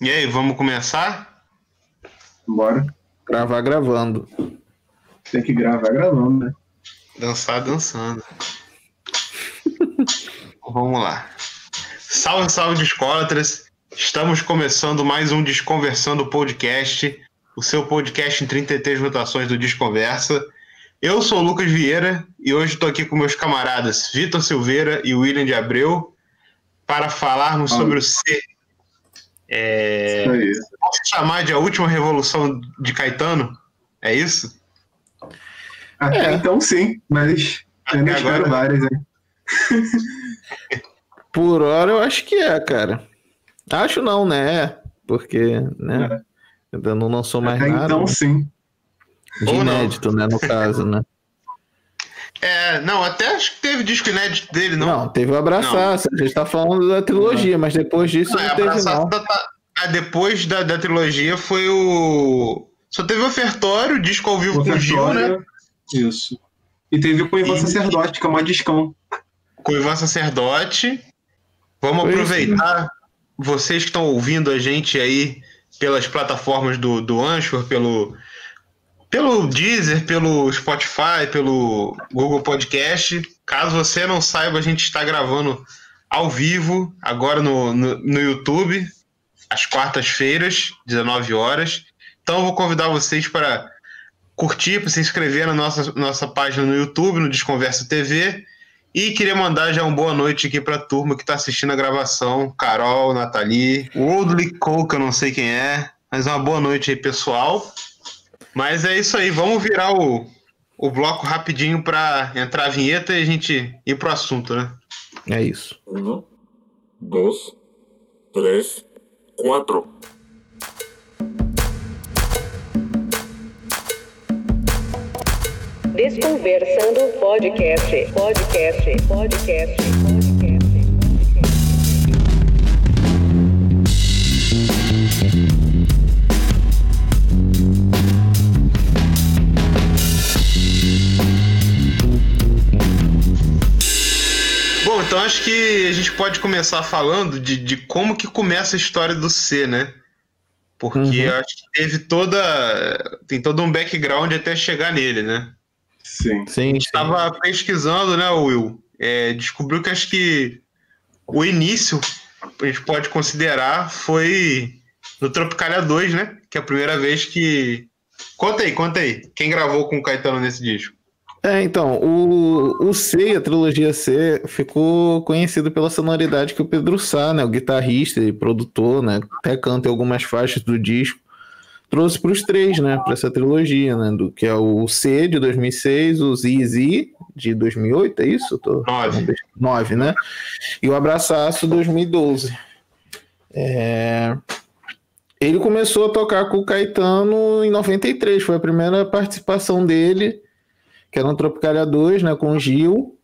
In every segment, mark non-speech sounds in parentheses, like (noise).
E aí, vamos começar? Bora. Gravar gravando. Tem que gravar gravando, né? Dançar dançando. (laughs) vamos lá. Salve, salve, discólatras. Estamos começando mais um Desconversando Podcast, o seu podcast em 33 rotações do Desconversa. Eu sou o Lucas Vieira e hoje estou aqui com meus camaradas Vitor Silveira e William de Abreu para falarmos Fala. sobre o C. É... Posso chamar de a última revolução de Caetano? É isso? Até É. então sim, mas eu ainda Até espero agora- várias, hein? (laughs) Por hora eu acho que é, cara. Acho não, né? É, Porque, né? Ainda não lançou mais Até nada. então né? sim. De Ou não. inédito, né? No caso, né? (laughs) É, não, até acho que teve disco inédito dele, não. Não, teve o Abraçaço. A gente tá falando da trilogia, mas depois disso Não, não, é, teve, não. da- da- ah, depois da, da trilogia foi o. Só teve o ofertório, disco ao vivo com o Gil, né? Isso. E teve com o Ivan E- Sacerdote, que é uma discão. Com o Ivan Sacerdote. Vamos Foi aproveitar vocês que estão ouvindo a gente aí pelas plataformas do, do Anchor, pelo, pelo Deezer, pelo Spotify, pelo Google Podcast. Caso você não saiba, a gente está gravando ao vivo, agora no, no, no YouTube, às quartas-feiras, 19 horas. Então eu vou convidar vocês para curtir, para se inscrever na nossa, nossa página no YouTube, no Desconversa TV. E queria mandar já uma boa noite aqui para a turma que está assistindo a gravação. Carol, Nathalie, Cole, que eu não sei quem é. Mas uma boa noite aí, pessoal. Mas é isso aí, vamos virar o, o bloco rapidinho para entrar a vinheta e a gente ir pro assunto, né? É isso. Uno, dos, tres, cuatro. Desconversando podcast, podcast, podcast, podcast. Então acho que a gente pode começar falando de, de como que começa a história do C, né? Porque Uhum. eu acho que teve toda. Tem todo um background até chegar nele, né? Sim. Sim, sim. Estava pesquisando, né, Will? É, descobriu que acho que o início a gente pode considerar foi no Tropicalia 2, né? Que é a primeira vez que. Conta aí, conta aí. Quem gravou com o Caetano nesse disco? É, então, o, o C, a trilogia C, ficou conhecido pela sonoridade que o Pedro Sá, né, o guitarrista e produtor, né, até canta em algumas faixas do disco, trouxe para os três, né, para essa trilogia, né, do que é o C de 2006, o ZZ de 2008, é isso? Tô... Nove. 9, né? E o Abraçaço 2012. É, Ele começou a tocar com o Caetano em 93, foi a primeira participação dele, que era no Tropicalia 2, né, com o Gil.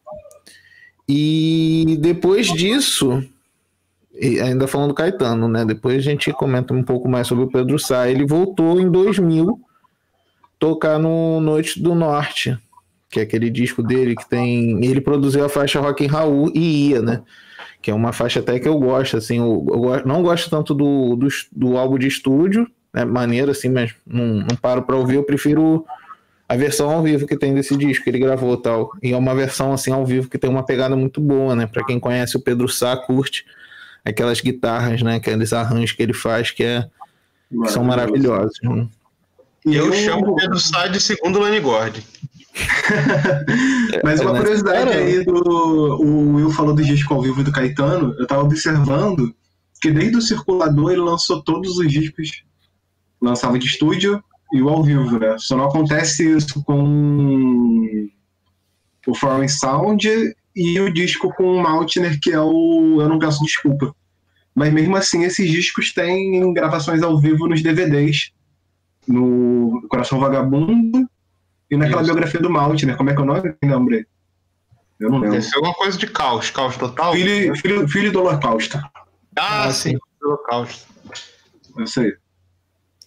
E depois disso, ainda falando do Caetano, né? Depois a gente comenta um pouco mais sobre o Pedro Sá. Ele voltou em 2000 tocar no Noite do Norte, que é aquele disco dele que tem. Ele produziu a faixa Rock and Raul e ia, né? Que é uma faixa até que eu gosto, assim. Eu, eu não gosto tanto do, do, do álbum de estúdio, é maneiro, assim, mas não, não paro pra ouvir. Eu prefiro a versão ao vivo que tem desse disco que ele gravou e tal. E é uma versão, assim, ao vivo que tem uma pegada muito boa, né? Pra quem conhece o Pedro Sá, curte aquelas guitarras, né? Aqueles arranjos que ele faz que, é, que são maravilhosos. né? E Eu eu- chamo o Pedro Sá de segundo Lane Gord. (laughs) Mas uma É, né? curiosidade aí do. O Will falou do disco ao vivo do Caetano. Eu tava observando que desde o circulador ele lançou todos os discos. Lançava de estúdio e o ao vivo, né? Só não acontece isso com o Foreign Sound e o disco com o Maltner, que é o Eu Não Peço Desculpa. Mas mesmo assim, esses discos têm gravações ao vivo nos DVDs. No Coração Vagabundo e naquela Isso. biografia do Maltner. Como é que é o nome? Não lembrei. Eu não lembro. Ser alguma coisa de caos, caos total. Filho, filho, filho do Holocausto. Ah, Ah, sim, sim. Holocausto. É isso aí.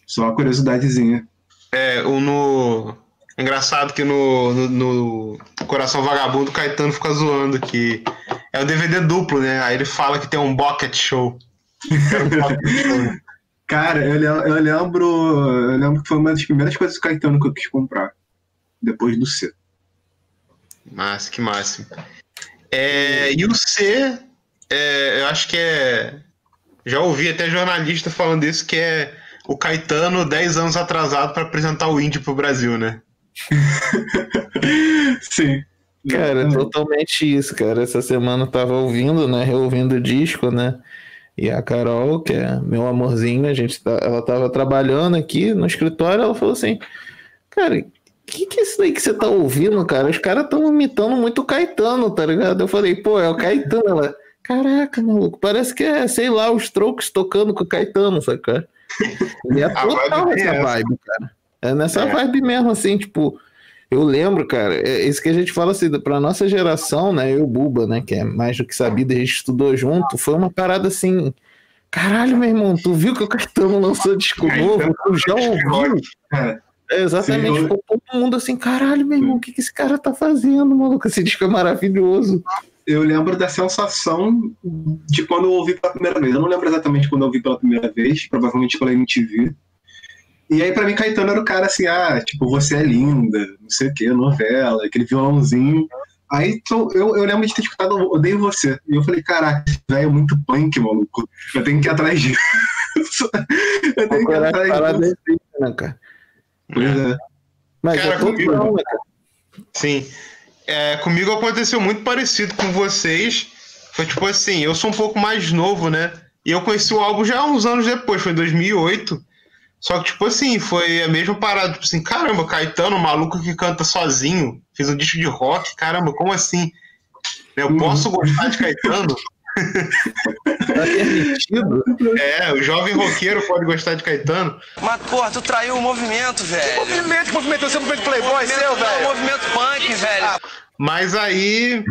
Só uma curiosidadezinha. É, o no. Engraçado que no, no, no Coração Vagabundo o Caetano fica zoando que é o DVD duplo, né? Aí ele fala que tem um Bucket Show. (laughs) Cara, eu, eu lembro. Eu lembro que foi uma das primeiras coisas do Caetano que eu quis comprar. Depois do C. Massa, que máximo. É, e o C, é, eu acho que é. Já ouvi até jornalista falando isso, que é o Caetano 10 anos atrasado para apresentar o Indie pro Brasil, né? (laughs) Sim. Cara, Exatamente. totalmente isso, cara. Essa semana eu tava ouvindo, né? Reouvindo o disco, né? E a Carol, que é meu amorzinho, a gente tá, ela tava trabalhando aqui no escritório, ela falou assim: Cara, que que é isso daí que você tá ouvindo, cara? Os caras tão imitando muito o Caetano, tá ligado? Eu falei, pô, é o Caetano. Ela, caraca, maluco, parece que é, sei lá, os Strokes tocando com o Caetano, saca? E é vibe total é essa vibe, cara. É nessa É. vibe mesmo, assim, tipo. Eu lembro, cara, é isso que a gente fala assim, pra nossa geração, né? Eu e o Buba, né? Que é mais do que sabido, a gente estudou junto, foi uma parada assim. Caralho, meu irmão, tu viu que o Caetano lançou disco novo? Tu já ouviu? É. Exatamente, Sim, ficou todo mundo assim, caralho, meu irmão, o que, que esse cara tá fazendo, maluco? Esse disco é maravilhoso. Eu lembro da sensação de quando eu ouvi pela primeira vez. Eu não lembro exatamente quando eu ouvi pela primeira vez, provavelmente pela MTV. E aí, pra mim, Caetano era o cara assim, ah, tipo, você é linda, não sei o que, novela, aquele violãozinho. Aí então, eu, eu lembro de ter escutado Odeio Você. E eu falei, caraca, esse velho é muito punk, maluco. Eu tenho que ir atrás disso. (laughs) eu tenho que ir atrás disso. é isso, né, cara? Pois é. Mas Cara, é total, né, cara? Sim. É, comigo aconteceu muito parecido com vocês. Foi tipo assim, eu sou um pouco mais novo, né? E eu conheci o álbum já uns anos depois, foi em 2008. Só que, tipo assim, foi a mesma parada. Tipo assim, caramba, Caetano, maluco que canta sozinho, fez um disco de rock, caramba, como assim? Eu Uhum. posso gostar de Caetano? Tá permitido. É, o jovem roqueiro pode gostar de Caetano. Mas, porra, tu traiu o movimento, velho. Movimento, que movimento, você é um movimento playboy Movimento seu, velho. movimento punk, velho. Mas aí,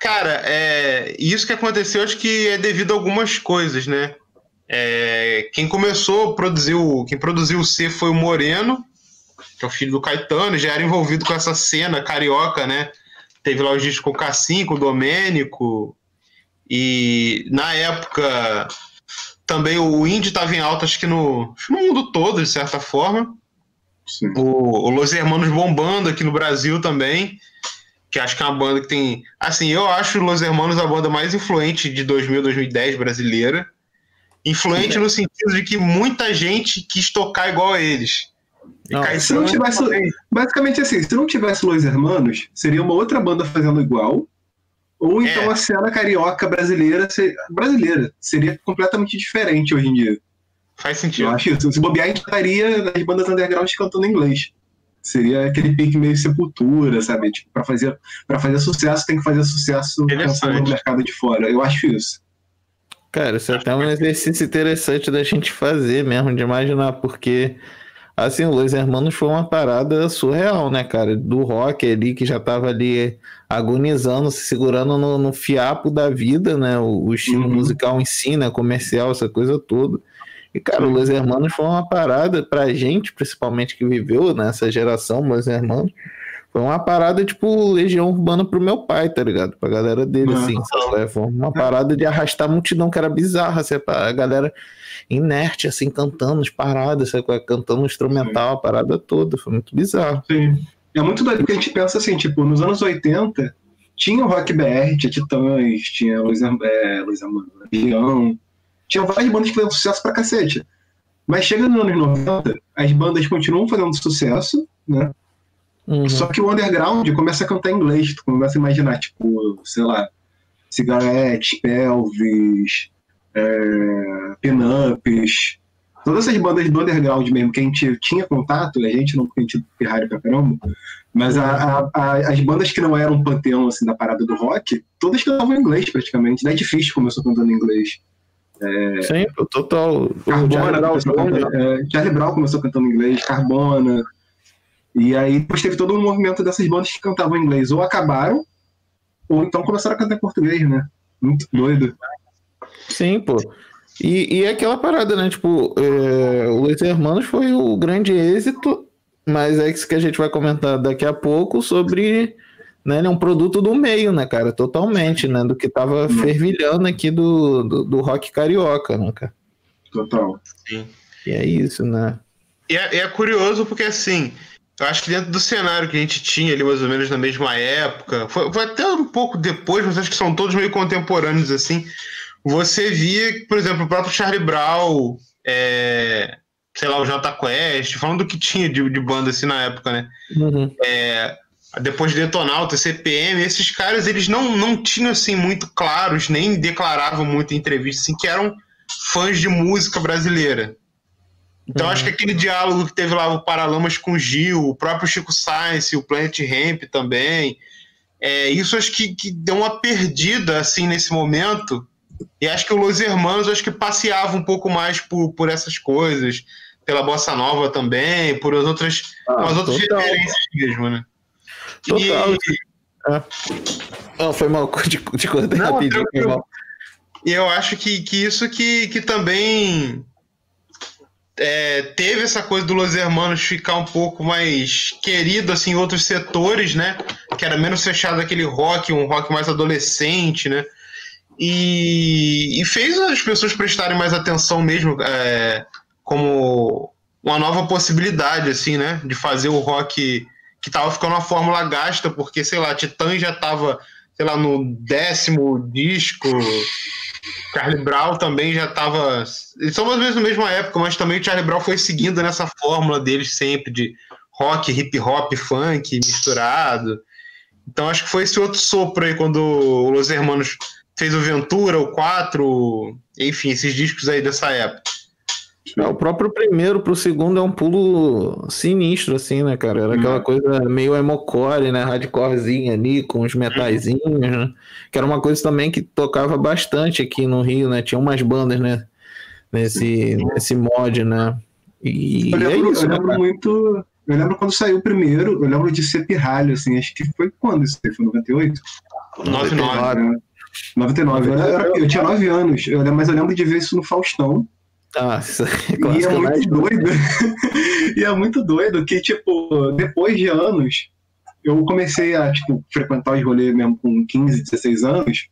cara, é, isso que aconteceu, acho que é devido a algumas coisas, né? É, quem começou a produzir o. Quem produziu o C foi o Moreno, que é o filho do Caetano, já era envolvido com essa cena carioca, né? Teve lá os discos com o Cassim, com o Domênico. E na época também o indie estava em alta, acho que no, acho no mundo todo, de certa forma Sim. o, o Los Hermanos bombando aqui no Brasil também, que acho que é uma banda que tem. Assim, eu acho Los Hermanos a banda mais influente de 2000, 2010 brasileira. Influente no sentido de que muita gente quis tocar igual a eles. Não, se não tivesse- também. Basicamente assim, se não tivesse Los Hermanos, seria uma outra banda fazendo igual. Ou então É. a cena carioca brasileira, brasileira seria completamente diferente hoje em dia. Faz Eu sentido. acho isso. Se bobear, a gente estaria nas bandas underground cantando em inglês. Seria aquele pique meio sepultura, sabe? Tipo, pra fazer, pra fazer sucesso, tem que fazer sucesso pensando no mercado de fora. Eu acho isso. Cara, isso é até um exercício interessante da gente fazer mesmo, de imaginar, porque assim, o Los Hermanos foi uma parada surreal, né, cara? Do rock ali, que já tava ali agonizando, se segurando no, no fiapo da vida, né? O, o estilo Uhum. musical em si, né? Comercial, essa coisa toda. E, cara, o Los Hermanos foi uma parada pra gente, principalmente que viveu nessa geração, Los Hermanos, foi uma parada tipo Legião Urbana pro meu pai, tá ligado? Pra galera dele, Ah. assim. sabe? Foi uma parada de arrastar a multidão que era bizarra, assim, a galera inerte, assim, cantando as paradas, sabe? cantando um instrumental, a parada toda. Foi muito bizarro. Sim. É muito doido porque a gente pensa assim, tipo, nos anos 80, tinha o Rock BR, tinha Titãs, tinha Luiz, Am- é, Luiz Legião, tinha várias bandas que fizeram sucesso pra cacete. Mas chega nos anos 90, as bandas continuam fazendo sucesso, né? Uhum. Só que o underground começa a cantar em inglês, tu começa a imaginar, tipo, sei lá, Cigarette, Pelvis, é, Pinups, todas essas bandas do underground mesmo, que a gente tinha contato, a gente não, porque a gente é rádio pra caramba, mas a- a- a- as bandas que não eram panteão, assim, da parada do rock, todas cantavam em inglês, praticamente. Dead Fish começou cantando em inglês. Sim, pô, total. Carbona Charlie Brown começou Jr., cantando, é, Charlie Brown começou cantando em inglês, Carbona. E aí depois teve todo um movimento dessas bandas que cantavam em inglês. Ou acabaram, ou então começaram a cantar em português, né? Muito doido. Sim, pô. E, e é aquela parada, né? Tipo, é, o Los Hermanos foi o grande êxito, mas é isso que a gente vai comentar daqui a pouco sobre né, ele é um produto do meio, né, cara? Totalmente, né? Do que tava Hum. fervilhando aqui do, do, do rock carioca, né, cara? Total. E é isso, né? E é, é curioso porque, assim, eu acho que dentro do cenário que a gente tinha ali, mais ou menos na mesma época, foi, foi até um pouco depois, mas acho que são todos meio contemporâneos, assim. Você via, por exemplo, o próprio Charlie Brown, é, sei lá, o Jota Quest, falando do que tinha de, de banda assim na época, né? Uhum. É, depois de Detonauta, CPM, esses caras eles não, não tinham assim muito claros, nem declaravam muito em entrevistas assim, que eram fãs de música brasileira. Então Uhum. acho que aquele diálogo que teve lá o Paralamas com o Gil, o próprio Chico Sainz, o Planet Ramp também, é, isso acho que, que deu uma perdida assim nesse momento. E acho que o Los Hermanos acho que passeava um pouco mais por, por essas coisas, pela bossa nova também, por as outras, Ah, as outras total. referências mesmo, né? Total. E- Não, foi mal, (laughs) te, te rapidinho, foi tranquilo. mal. E eu acho que, que isso que, que também é, teve essa coisa do Los Hermanos ficar um pouco mais querido assim, em outros setores, né? Que era menos fechado aquele rock, um rock mais adolescente, né? E, e fez as pessoas prestarem mais atenção mesmo é, como uma nova possibilidade, assim, né? De fazer o rock que tava ficando uma fórmula gasta, porque, sei lá, Titã já tava, sei lá, no décimo disco, Charlie Brown também já estava. Eles são mais ou menos na mesma época, mas também o Charlie Brown foi seguindo nessa fórmula deles sempre de rock, hip hop, funk misturado. Então acho que foi esse outro sopro aí quando o Los Hermanos fez o Ventura, o 4, enfim, esses discos aí dessa época. Não, o próprio primeiro pro segundo é um pulo sinistro, assim, né, cara? Era aquela coisa meio emocore, né? Hardcorezinha ali, com os metaizinhos, né? Que era uma coisa também que tocava bastante aqui no Rio, né? Tinha umas bandas, né? Nesse, nesse mod, né? E Eu é lembro, isso, eu né, lembro cara? muito. Eu lembro quando saiu o primeiro, eu lembro de ser pirralho, assim, acho que foi quando isso aí? Foi 98? 99. É, 99. Eu, era- eu tinha 9 anos, eu mas eu lembro de ver isso no Faustão. Ah, (laughs) é E é clássico, né? muito doido. (laughs) e é muito doido que, tipo, depois de anos, eu comecei a, tipo, frequentar os rolês mesmo com 15, 16 anos.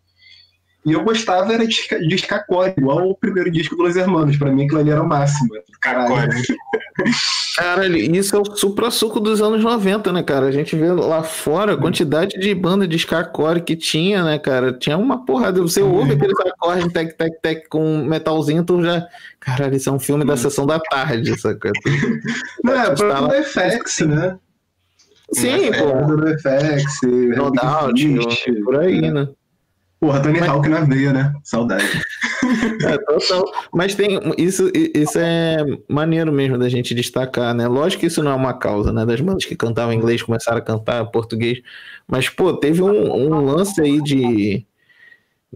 E eu gostava era de, de Skacore, igual o primeiro disco dos Hermanos. Pra mim, aquilo ali era o máximo. Caralho. (laughs) Caralho, isso é o supra-suco dos anos 90, né, cara? A gente vê lá fora a quantidade de banda de skacore que tinha, né, cara? Tinha uma porrada. Você ouve aqueles acordes tec, tec, tec com metalzinho, tu já. Caralho, isso é um filme da sessão da tarde, saca? Não, é, pra lá. FX, né? Sim, É, pô. Banda do FX, Fist. por aí, né? Porra, Tony Mas- Hawk na veia, né? Saudade. (laughs) É, total. Mas tem isso, isso é maneiro mesmo da gente destacar, né? Lógico que isso não é uma causa, né? Das bandas que cantavam inglês começaram a cantar português. Mas, pô, teve um, um lance aí de,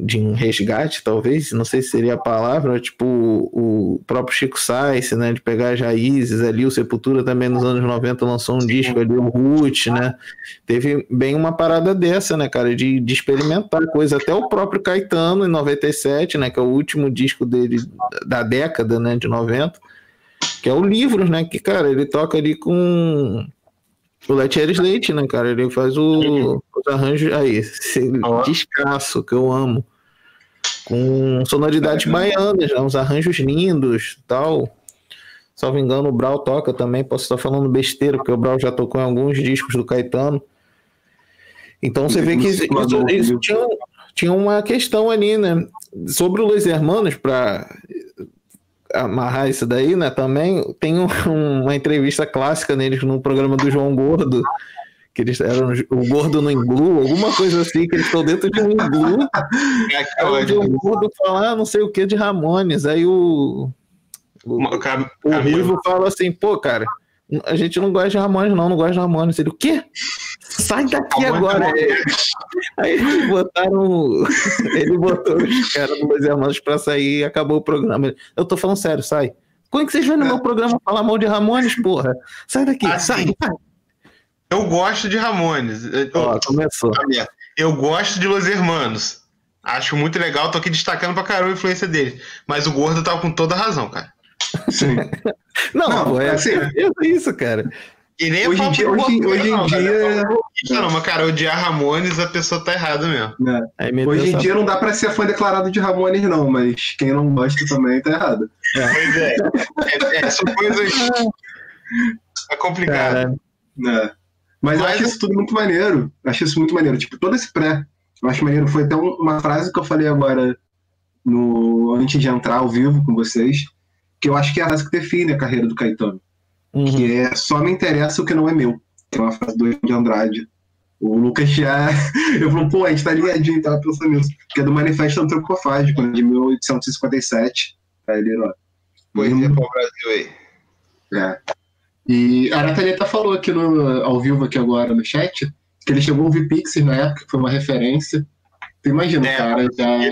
de um resgate, talvez, não sei se seria a palavra, tipo o, o próprio Chico Sainz, né? De pegar as raízes ali, o Sepultura também nos anos 90 lançou um disco ali, o Root, né? Teve bem uma parada dessa, né, cara, de, de experimentar coisa. Até o próprio Caetano, em 97, né, que é o último disco dele da década, né, de 90, que é o Livros, né, que, cara, ele toca ali com o Letieres Leite, né, cara, ele faz o, os arranjos, aí, esse descasso que eu amo, com sonoridades baianas, né, uns arranjos lindos tal. Salvo engano, o Brau toca também. Posso estar falando besteira, porque o Brau já tocou em alguns discos do Caetano. Então você vê que isso- isso tinha, tinha uma questão ali, né? Sobre o Los Hermanos, para amarrar isso daí, né? Também tem um- (laughs) uma entrevista clássica neles no programa do João Gordo, que eles eram o Gordo no Inglu, alguma coisa assim, que eles estão dentro de um Inglu. (laughs) É o João Gordo fala, ah, não sei o que de Ramones. Aí o, o, o fala assim, pô, cara, a gente não gosta de Ramones, não, não gosta de Ramones. Ele, o quê? Sai daqui Ramones agora. é Aí eles botaram. (laughs) Ele botou os caras do Los Hermanos pra sair e acabou o programa. Eu tô falando sério, sai. Como é que vocês vêm no meu programa falar mal de Ramones, porra? Sai daqui, Ah, sai. Eu gosto de Ramones. Eu- Ó, começou. Eu gosto de Los Hermanos. Acho muito legal, tô aqui destacando pra caramba a influência deles. Mas o Gordo tava com toda a razão, cara. Sim. (laughs) Não, Não, pô, é assim- é isso, cara. E nem é Hoje em dia- hoje- hoje em não, cara. dia- É roqueiro, Não, mas cara, odiar Ramones, a pessoa tá errada mesmo. meteu Hoje em essa- dia não dá pra ser fã declarado de Ramones, não, mas quem não gosta também tá errado. Pois é. é, é são coisas. É complicado. Cara, né? Mas eu Mas- acho isso tudo muito maneiro. Acho isso muito maneiro. Tipo, todo esse pré. Eu acho maneiro. Foi até um- uma frase que eu falei agora no antes de entrar ao vivo com vocês, que eu acho que é a frase que define a carreira do Caetano. Uhum. Que é só me interessa o que não é meu. Que é uma frase do de Andrade. O Lucas já. (laughs) Eu falo, pô, a gente tá ligadinho, tava pensando nisso. Que é do Manifesto Antropofágico, né, de 1857. Tá ele, ó. Pois Hum. é, pro Brasil aí. É. E a Natalita falou aqui no, ao vivo aqui agora no chat que ele chegou a ouvir Pixies na época, que foi uma referência. Tu imagina, É, o cara já,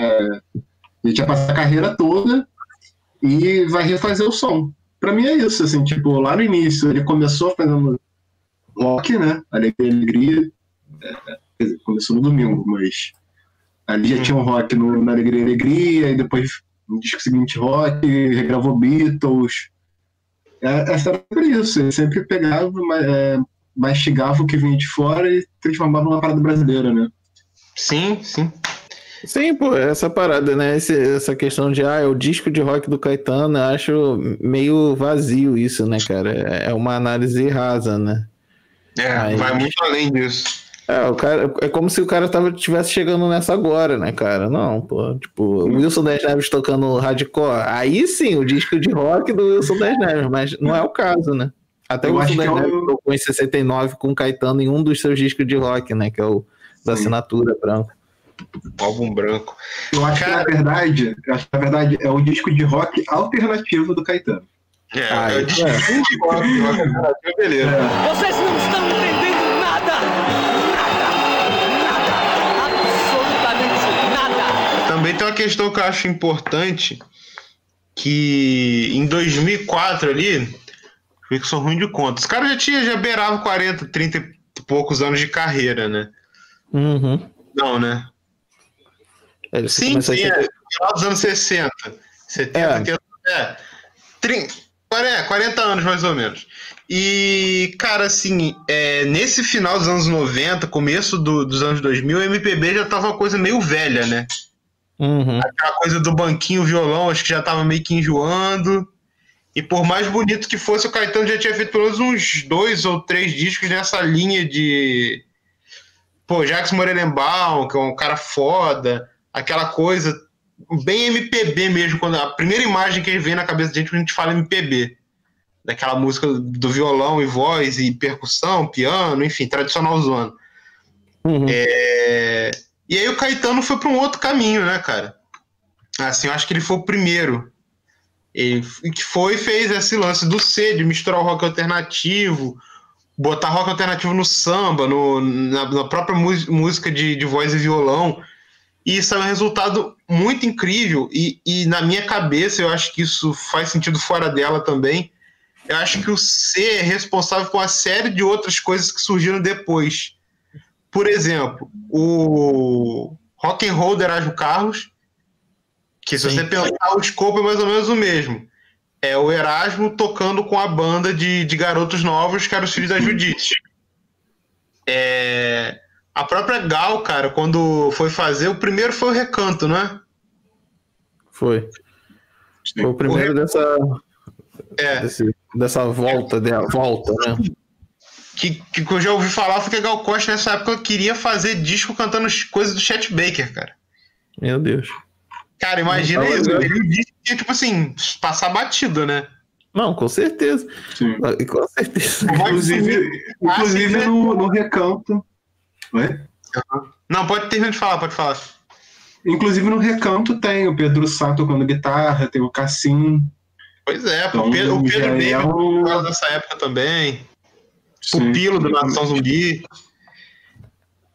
ele já passou a carreira toda e vai refazer o som. Pra mim é isso, assim, tipo, lá no início ele começou fazendo rock, né? Alegria, alegria. É, quer dizer, começou no domingo, mas ali já tinha um rock no, na Alegria, alegria, e depois no disco seguinte rock, regravou Beatles. É, é sempre isso, ele sempre pegava, é, mastigava o que vinha de fora e transformava numa parada brasileira, né? Sim, sim. Sim, pô, essa parada, né? Esse- essa questão de, ah, é o disco de rock do Caetano, eu acho meio vazio isso, né, cara? É uma análise rasa, né? É, Aí- vai muito além disso. É, o cara, é como se o cara tava, tivesse chegando nessa agora, né, cara? Não, pô, tipo, Wilson das Neves tocando hardcore, aí sim, o disco de rock do Wilson das Neves, mas não é o caso, né? Até Eu o Wilson das é Neves tocou em 69 com o Caetano em um dos seus discos de rock, né, que é o da Sim. assinatura branco. Álbum branco. Eu acho que, na Cara- verdade, eu acho que, na verdade, é o disco de rock alternativo do Caetano. É, Ah, é o é. disco de rock, rock alternativo, beleza. É, Vocês não estão entendendo nada! Nada! Nada! Absolutamente nada! Também tem uma questão que eu acho importante, que em 2004 ali, que sou ruim de conta. Os caras já tinha já beirava 40, 30 e poucos anos de carreira, né? Uhum. Não, né? Ele Sim, sim, é. Final dos anos 60. 70, É. 80, é. 30, é, 40 anos mais ou menos. E, cara, assim, é, nesse final dos anos 90, começo do- dos anos 2000, o MPB já tava uma coisa meio velha, né? Uhum. Aquela coisa do banquinho, violão, acho que já tava meio que enjoando. E por mais bonito que fosse, o Caetano já tinha feito pelo menos uns dois ou três discos nessa linha de. Pô, Jax Morelenbaum, que é um cara foda. Aquela coisa bem MPB mesmo. Quando a primeira imagem que vem na cabeça da gente quando a gente fala MPB. Daquela música do violão e voz e percussão, piano, enfim, tradicional zona. Uhum. É, E aí o Caetano foi para um outro caminho, né, cara? Assim, eu acho que ele foi o primeiro. Ele que foi e fez esse lance do C, de misturar o rock alternativo, botar rock alternativo no samba, no, na, na própria música de, de voz e violão. E isso é um resultado muito incrível. E, e na minha cabeça, eu acho que isso faz sentido fora dela também. Eu acho que o C é responsável por uma série de outras coisas que surgiram depois. Por exemplo, o Rock and Roll do Erasmo Carlos, que se Sim. você pensar, o escopo é mais ou menos o mesmo. É o Erasmo tocando com a banda de, de garotos novos, que eram os filhos da Judite. É, a própria Gal, cara, quando foi fazer, o primeiro foi o Recanto, né? Foi. Foi o primeiro dessa, É, desse- dessa volta, dela, volta, né? que, que eu já ouvi falar foi que a Gal Costa nessa época queria fazer disco cantando as coisas do Chet Baker, cara. Meu Deus. Cara, imagina Não, isso. eu- Ele disse que ia, tipo assim, passar batido, né? Não, com certeza. sim. Com certeza. Inclusive, inclusive assim, no, no recanto. Oi? Não, pode terminar de falar, pode falar. Inclusive no recanto tem o Pedro Sá tocando guitarra, tem o Cassim. Pois é, Então, o Pedro, o Pedro é por causa dessa época também. Sim. O Pilo do Nação Zumbi.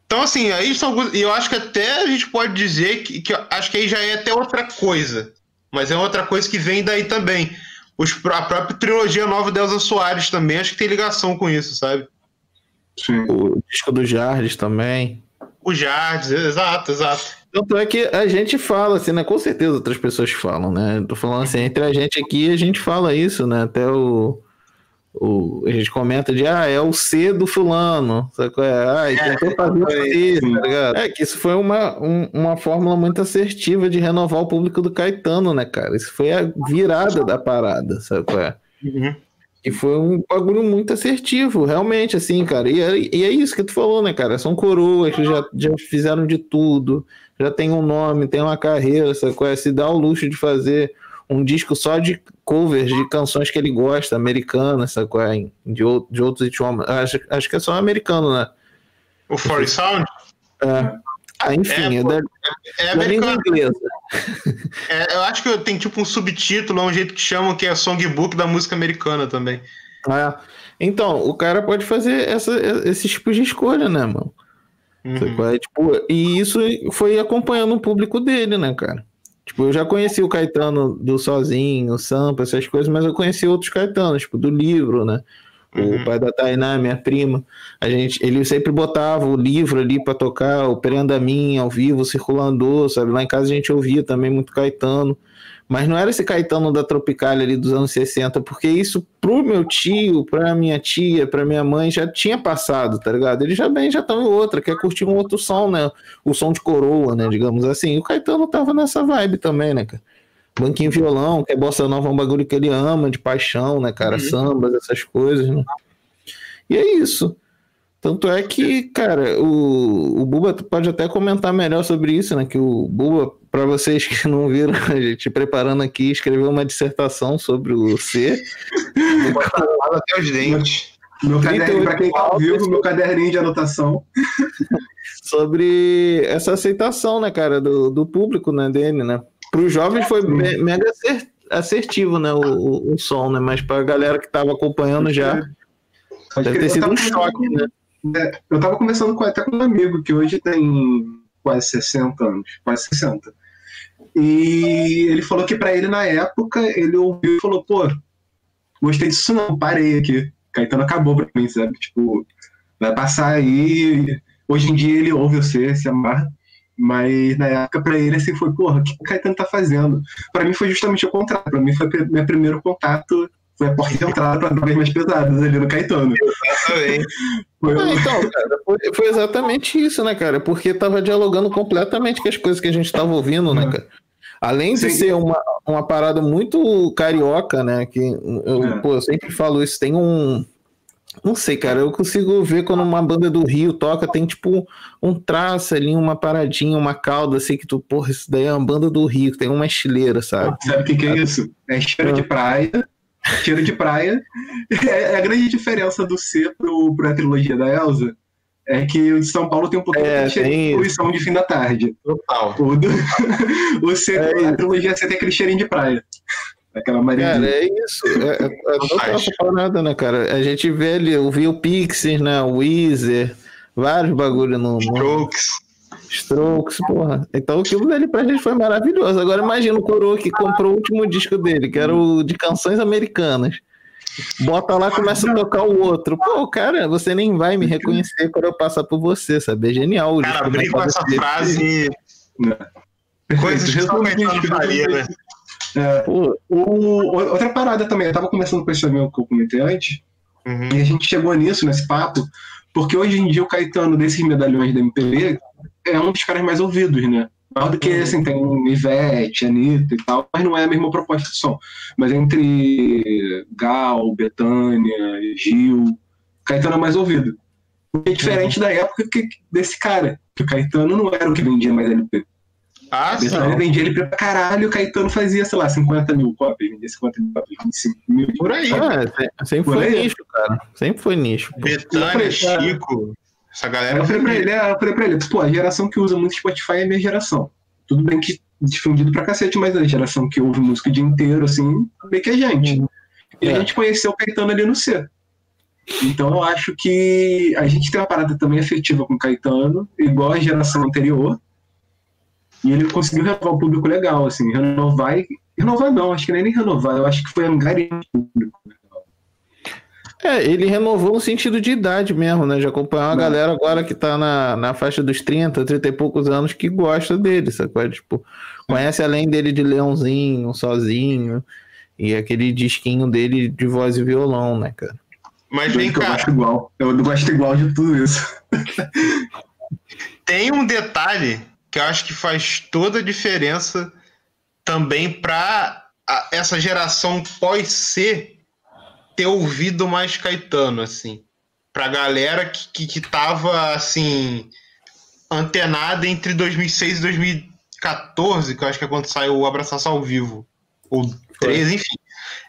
Então, assim, aí são alguns. E eu acho que até a gente pode dizer que, que acho que aí já é até outra coisa. Mas é outra coisa que vem daí também. Os, a própria trilogia nova de Elza Soares também, acho que tem ligação com isso, sabe? Sim. O disco do Jardes também. O Jardes, exato, exato. Tanto é que a gente fala, assim, né? Com certeza outras pessoas falam, né? Tô falando assim, entre a gente aqui, a gente fala isso, né? Até o, o, a gente comenta de, ah, é o C do fulano, sabe qual é? Ah, e tentou fazer o C, tá ligado? É que isso foi uma, um- uma fórmula muito assertiva de renovar o público do Caetano, né, cara? Isso foi a virada da parada, sabe qual é? Uhum. E foi um bagulho muito assertivo, realmente, assim, cara. E é, e é isso que tu falou, né, cara? São coroas que já, já fizeram de tudo, já tem um nome, tem uma carreira, sabe é? Se dá o luxo de fazer um disco só de covers de canções que ele gosta, americanas, sabe é? De, de outros idiomas. Acho, acho que é só americano, né? O Forest Sound É. Ah, enfim, É, é, da, é americano. inglesa. É, eu acho que tem tipo um subtítulo, é um jeito que chamam que é songbook da música americana também. É. Então, o cara pode fazer essa, esse tipo de escolha, né, mano? Uhum. É? Tipo, e isso foi acompanhando o público dele, né, cara? Tipo, eu já conheci o Caetano do Sozinho, o Sampa, essas coisas, mas eu conheci outros Caetanos, tipo, do livro, né? Uhum. O pai da Tainá, minha prima. A gente, ele sempre botava o livro ali pra tocar, o Prenda Minha, ao vivo, circulando, sabe? Lá em casa a gente ouvia também muito Caetano. Mas não era esse Caetano da Tropicália ali dos anos 60, porque isso pro meu tio, pra minha tia, pra minha mãe já tinha passado, tá ligado? Eles já bem já estão em outra, quer curtir um outro som, né? O som de coroa, né? Digamos assim. E o Caetano tava nessa vibe também, né, cara? Banquinho violão, que é bossa nova, é um bagulho que ele ama, de paixão, né, cara? Sambas, essas coisas, né? E é isso. Tanto é que, cara, o, o Buba pode até comentar melhor sobre isso, né? Que o Buba, para vocês que não viram, (laughs) a gente preparando aqui, escreveu uma dissertação sobre o C. Até os dentes. Meu 38 caderninho, pra quem tá ao vivo, meu caderninho de anotação. (laughs) sobre essa aceitação, né, cara, do, do público, né, dele, né? Para os jovens foi me- mega assertivo, né, o, o, som, né? Mas para a galera que tava acompanhando já, Pode deve ter sido um choque, né? É, eu tava conversando com, até com um amigo que hoje tem quase 60 anos, quase 60. E ele falou que pra ele na época ele ouviu e falou: pô, gostei disso não, parei aqui. Caetano acabou pra mim, sabe? Tipo, vai passar aí. Hoje em dia ele ouve você, se amarra. Mas na época pra ele assim foi: porra, o que o Caetano tá fazendo? Pra mim foi justamente o contrário. Pra mim foi meu primeiro contato. Foi a porta de entrada pra drogas mais pesadas ali no Caetano. Também. (laughs) Foi Ah, então, cara, foi, foi exatamente isso, né, cara? Porque tava dialogando completamente com as coisas que a gente tava ouvindo, né, cara? Além de Sim. ser uma, uma parada muito carioca, né? Que eu, É. pô, eu sempre falo isso, tem um. Não sei, cara, eu consigo ver quando uma banda do Rio toca, tem tipo um traço ali, uma paradinha, uma cauda, assim, que tu, porra, isso daí é uma banda do Rio, tem uma estileira, sabe? Sabe o que, que é isso? É cheiro de praia. Cheiro de praia. (laughs) É, a grande diferença do C pro, pra trilogia da Elsa é que o de São Paulo tem um pouquinho É, de poluição de fim da tarde. Total. O, do, (laughs) o C, É a trilogia C tem aquele cheirinho de praia. Aquela amarelinha. Cara, é isso. É, é, é total faz. essa parada, né, cara? A gente vê ali, eu vi o Pixies, né? O Weezer, vários bagulho no, Strokes. Strokes, porra. Então aquilo dele pra gente foi maravilhoso. Agora imagina o Coroa que comprou o último disco dele, que era o de canções americanas. Bota lá, começa a tocar o outro. Pô, cara, você nem vai me reconhecer quando eu passar por você, sabe? É genial. o Cara, disco abrir com essa frase. Né? Coisas que só o Caetano faria, né? É, o- outra parada também, eu tava conversando com esse amigo que eu comentei antes, Uhum. E a gente chegou nisso, nesse papo, porque hoje em dia o Caetano, desses medalhões da MPB, é um dos caras mais ouvidos, né? Maior do que, assim, tem Ivete, Anitta e tal, mas não é a mesma proposta de som. Mas entre Gal, Betânia, Gil, Caetano é mais ouvido. Porque é diferente da época que, desse cara, que o Caetano não era o que vendia mais LP. Ah, sim. Betânia vendia LP pra caralho, o Caetano fazia, sei lá, 50 mil cópias, vendia 50 mil cópias, 25 mil. Por aí. ah, se- sempre Por foi aí. nicho, cara. Sempre foi nicho. Betânia, Chico. Essa galera. eu falei pra ele, é, eu falei pra ele, pô, a geração que usa muito Spotify é a minha geração. Tudo bem que difundido pra cacete, mas a geração que ouve música o dia inteiro, assim, meio que a gente. E É. a gente conheceu o Caetano ali no C. Então eu acho que a gente tem uma parada também afetiva com o Caetano, igual a geração anterior. E ele conseguiu renovar o público legal, assim, renovar e. Renovar não, acho que nem, nem renovar, eu acho que foi angariar o público. É, ele renovou no sentido de idade mesmo, né? Já acompanhou uma galera agora que tá na, na faixa dos 30, 30 e poucos anos que gosta dele, sacou? Tipo, conhece além dele de Leãozinho, sozinho. E aquele disquinho dele de voz e violão, né, cara? Mas vem que eu cá, gosto igual. Eu gosto igual de tudo isso. (laughs) tem um detalhe que eu acho que faz toda a diferença também para essa geração pós-C ter ouvido mais Caetano, assim. Pra galera que, que, que tava, assim, antenada entre 2006 e 2014, que eu acho que é quando saiu o Abraçaço ao Vivo. Ou 13, enfim.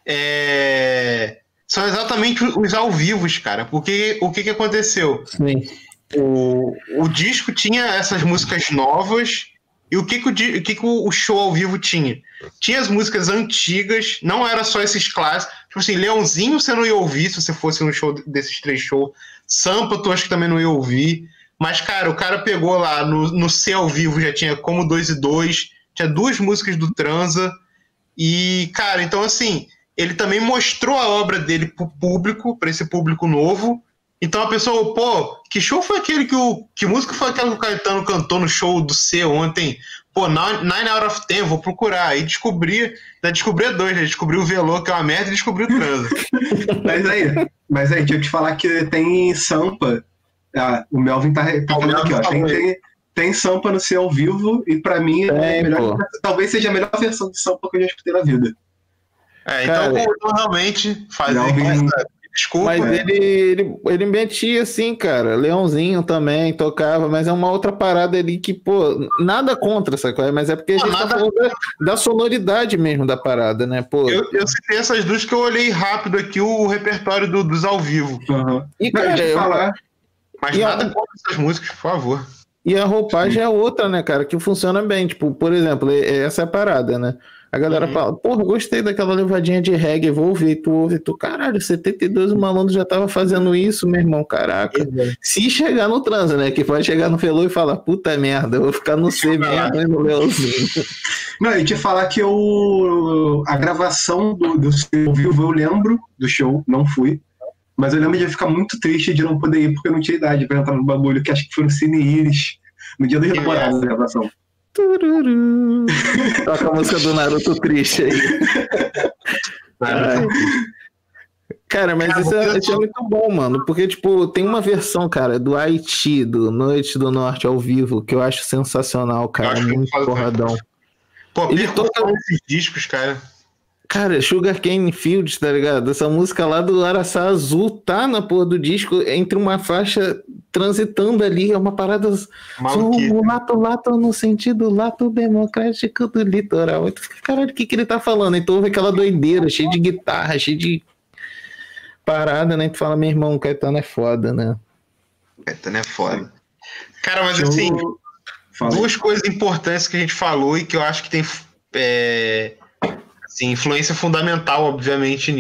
É, São exatamente os ao vivos, cara. Porque o que, que aconteceu? Sim. O, o disco tinha essas músicas novas e o que que o, que que o show ao vivo tinha? Tinha as músicas antigas, não era só esses clássicos. Tipo assim, Leãozinho você não ia ouvir se você fosse no show desses três shows. Sampa tu acho que também não ia ouvir. Mas, cara, o cara pegou lá no, no C ao vivo, já tinha como 2 e 2, tinha duas músicas do Transa. E, cara, então assim, ele também mostrou a obra dele pro público, para esse público novo. Então a pessoa, pô, que show foi aquele que o. Que música foi aquela que o Caetano cantou no show do C ontem? Pô, Nine Nine Out of Ten, vou procurar. Aí descobri, já descobri dois, já descobri o Velô, que é uma merda, e descobri o Transa. (laughs) Mas aí, mas aí, deixa eu te falar que tem Sampa. Ah, o Melvin tá, tá Ah, falando aqui, ó. Tem, tem, tem Sampa no seu ao vivo, e pra mim, é Tem, melhor- talvez seja a melhor versão de Sampa que eu já escutei na vida. É, então Cara, realmente fazer Melvin- essa desculpa. Mas né? ele, ele, ele metia assim, cara. Leãozinho também tocava, mas é uma outra parada ali que, pô, nada contra, sacou? Mas é porque a gente tá falando da, da sonoridade mesmo da parada, né? Pô, Eu, eu citei essas duas que eu olhei rápido aqui o repertório do- dos ao vivo. Uhum. e, cara, deixa eu falar. Mas E nada a- contra essas músicas, por favor. E a roupagem é outra, né, cara, que funciona bem. Tipo, por exemplo, essa é a parada, né? A galera Uhum. fala, porra, gostei daquela levadinha de reggae, vou ouvir, tu ouve, tu, caralho, 72 o malandro já tava fazendo isso, meu irmão, caraca. Se chegar no trânsito, né, que pode chegar no Felô e falar, puta merda, eu vou ficar no C mesmo e no Leozinho. Não, e te falar que eu. A gravação do, do seu vivo eu lembro do show, não fui. Mas eu lembro de ficar muito triste de não poder ir porque eu não tinha idade pra entrar no bagulho, que acho que foi no Cine Iris, no dia dos Que namorados da gravação. Tururu. Toca a música do Naruto triste aí. Cara, mas Cara, isso é, isso é muito bom, mano. Porque, tipo, tem uma versão, cara, do Haiti, do Noite do Norte ao vivo, que eu acho sensacional, cara. acho que Muito porradão. Pô, Ele toca- desses discos, cara. Cara, Sugar Cane Fields, tá ligado? Essa música lá do Araçá Azul tá na porra do disco, entre uma faixa transitando ali, é uma parada. Um lato, lato no sentido lato democrático do litoral. Fica, Caralho, o que, que ele tá falando? Então ouve aquela doideira, cheia de guitarra, cheia de parada, né? Tu fala, meu irmão, o Caetano é foda, né? Caetano é foda. Cara, mas assim, duas coisas importantes que a gente falou e que eu acho que tem é, assim, influência fundamental, obviamente,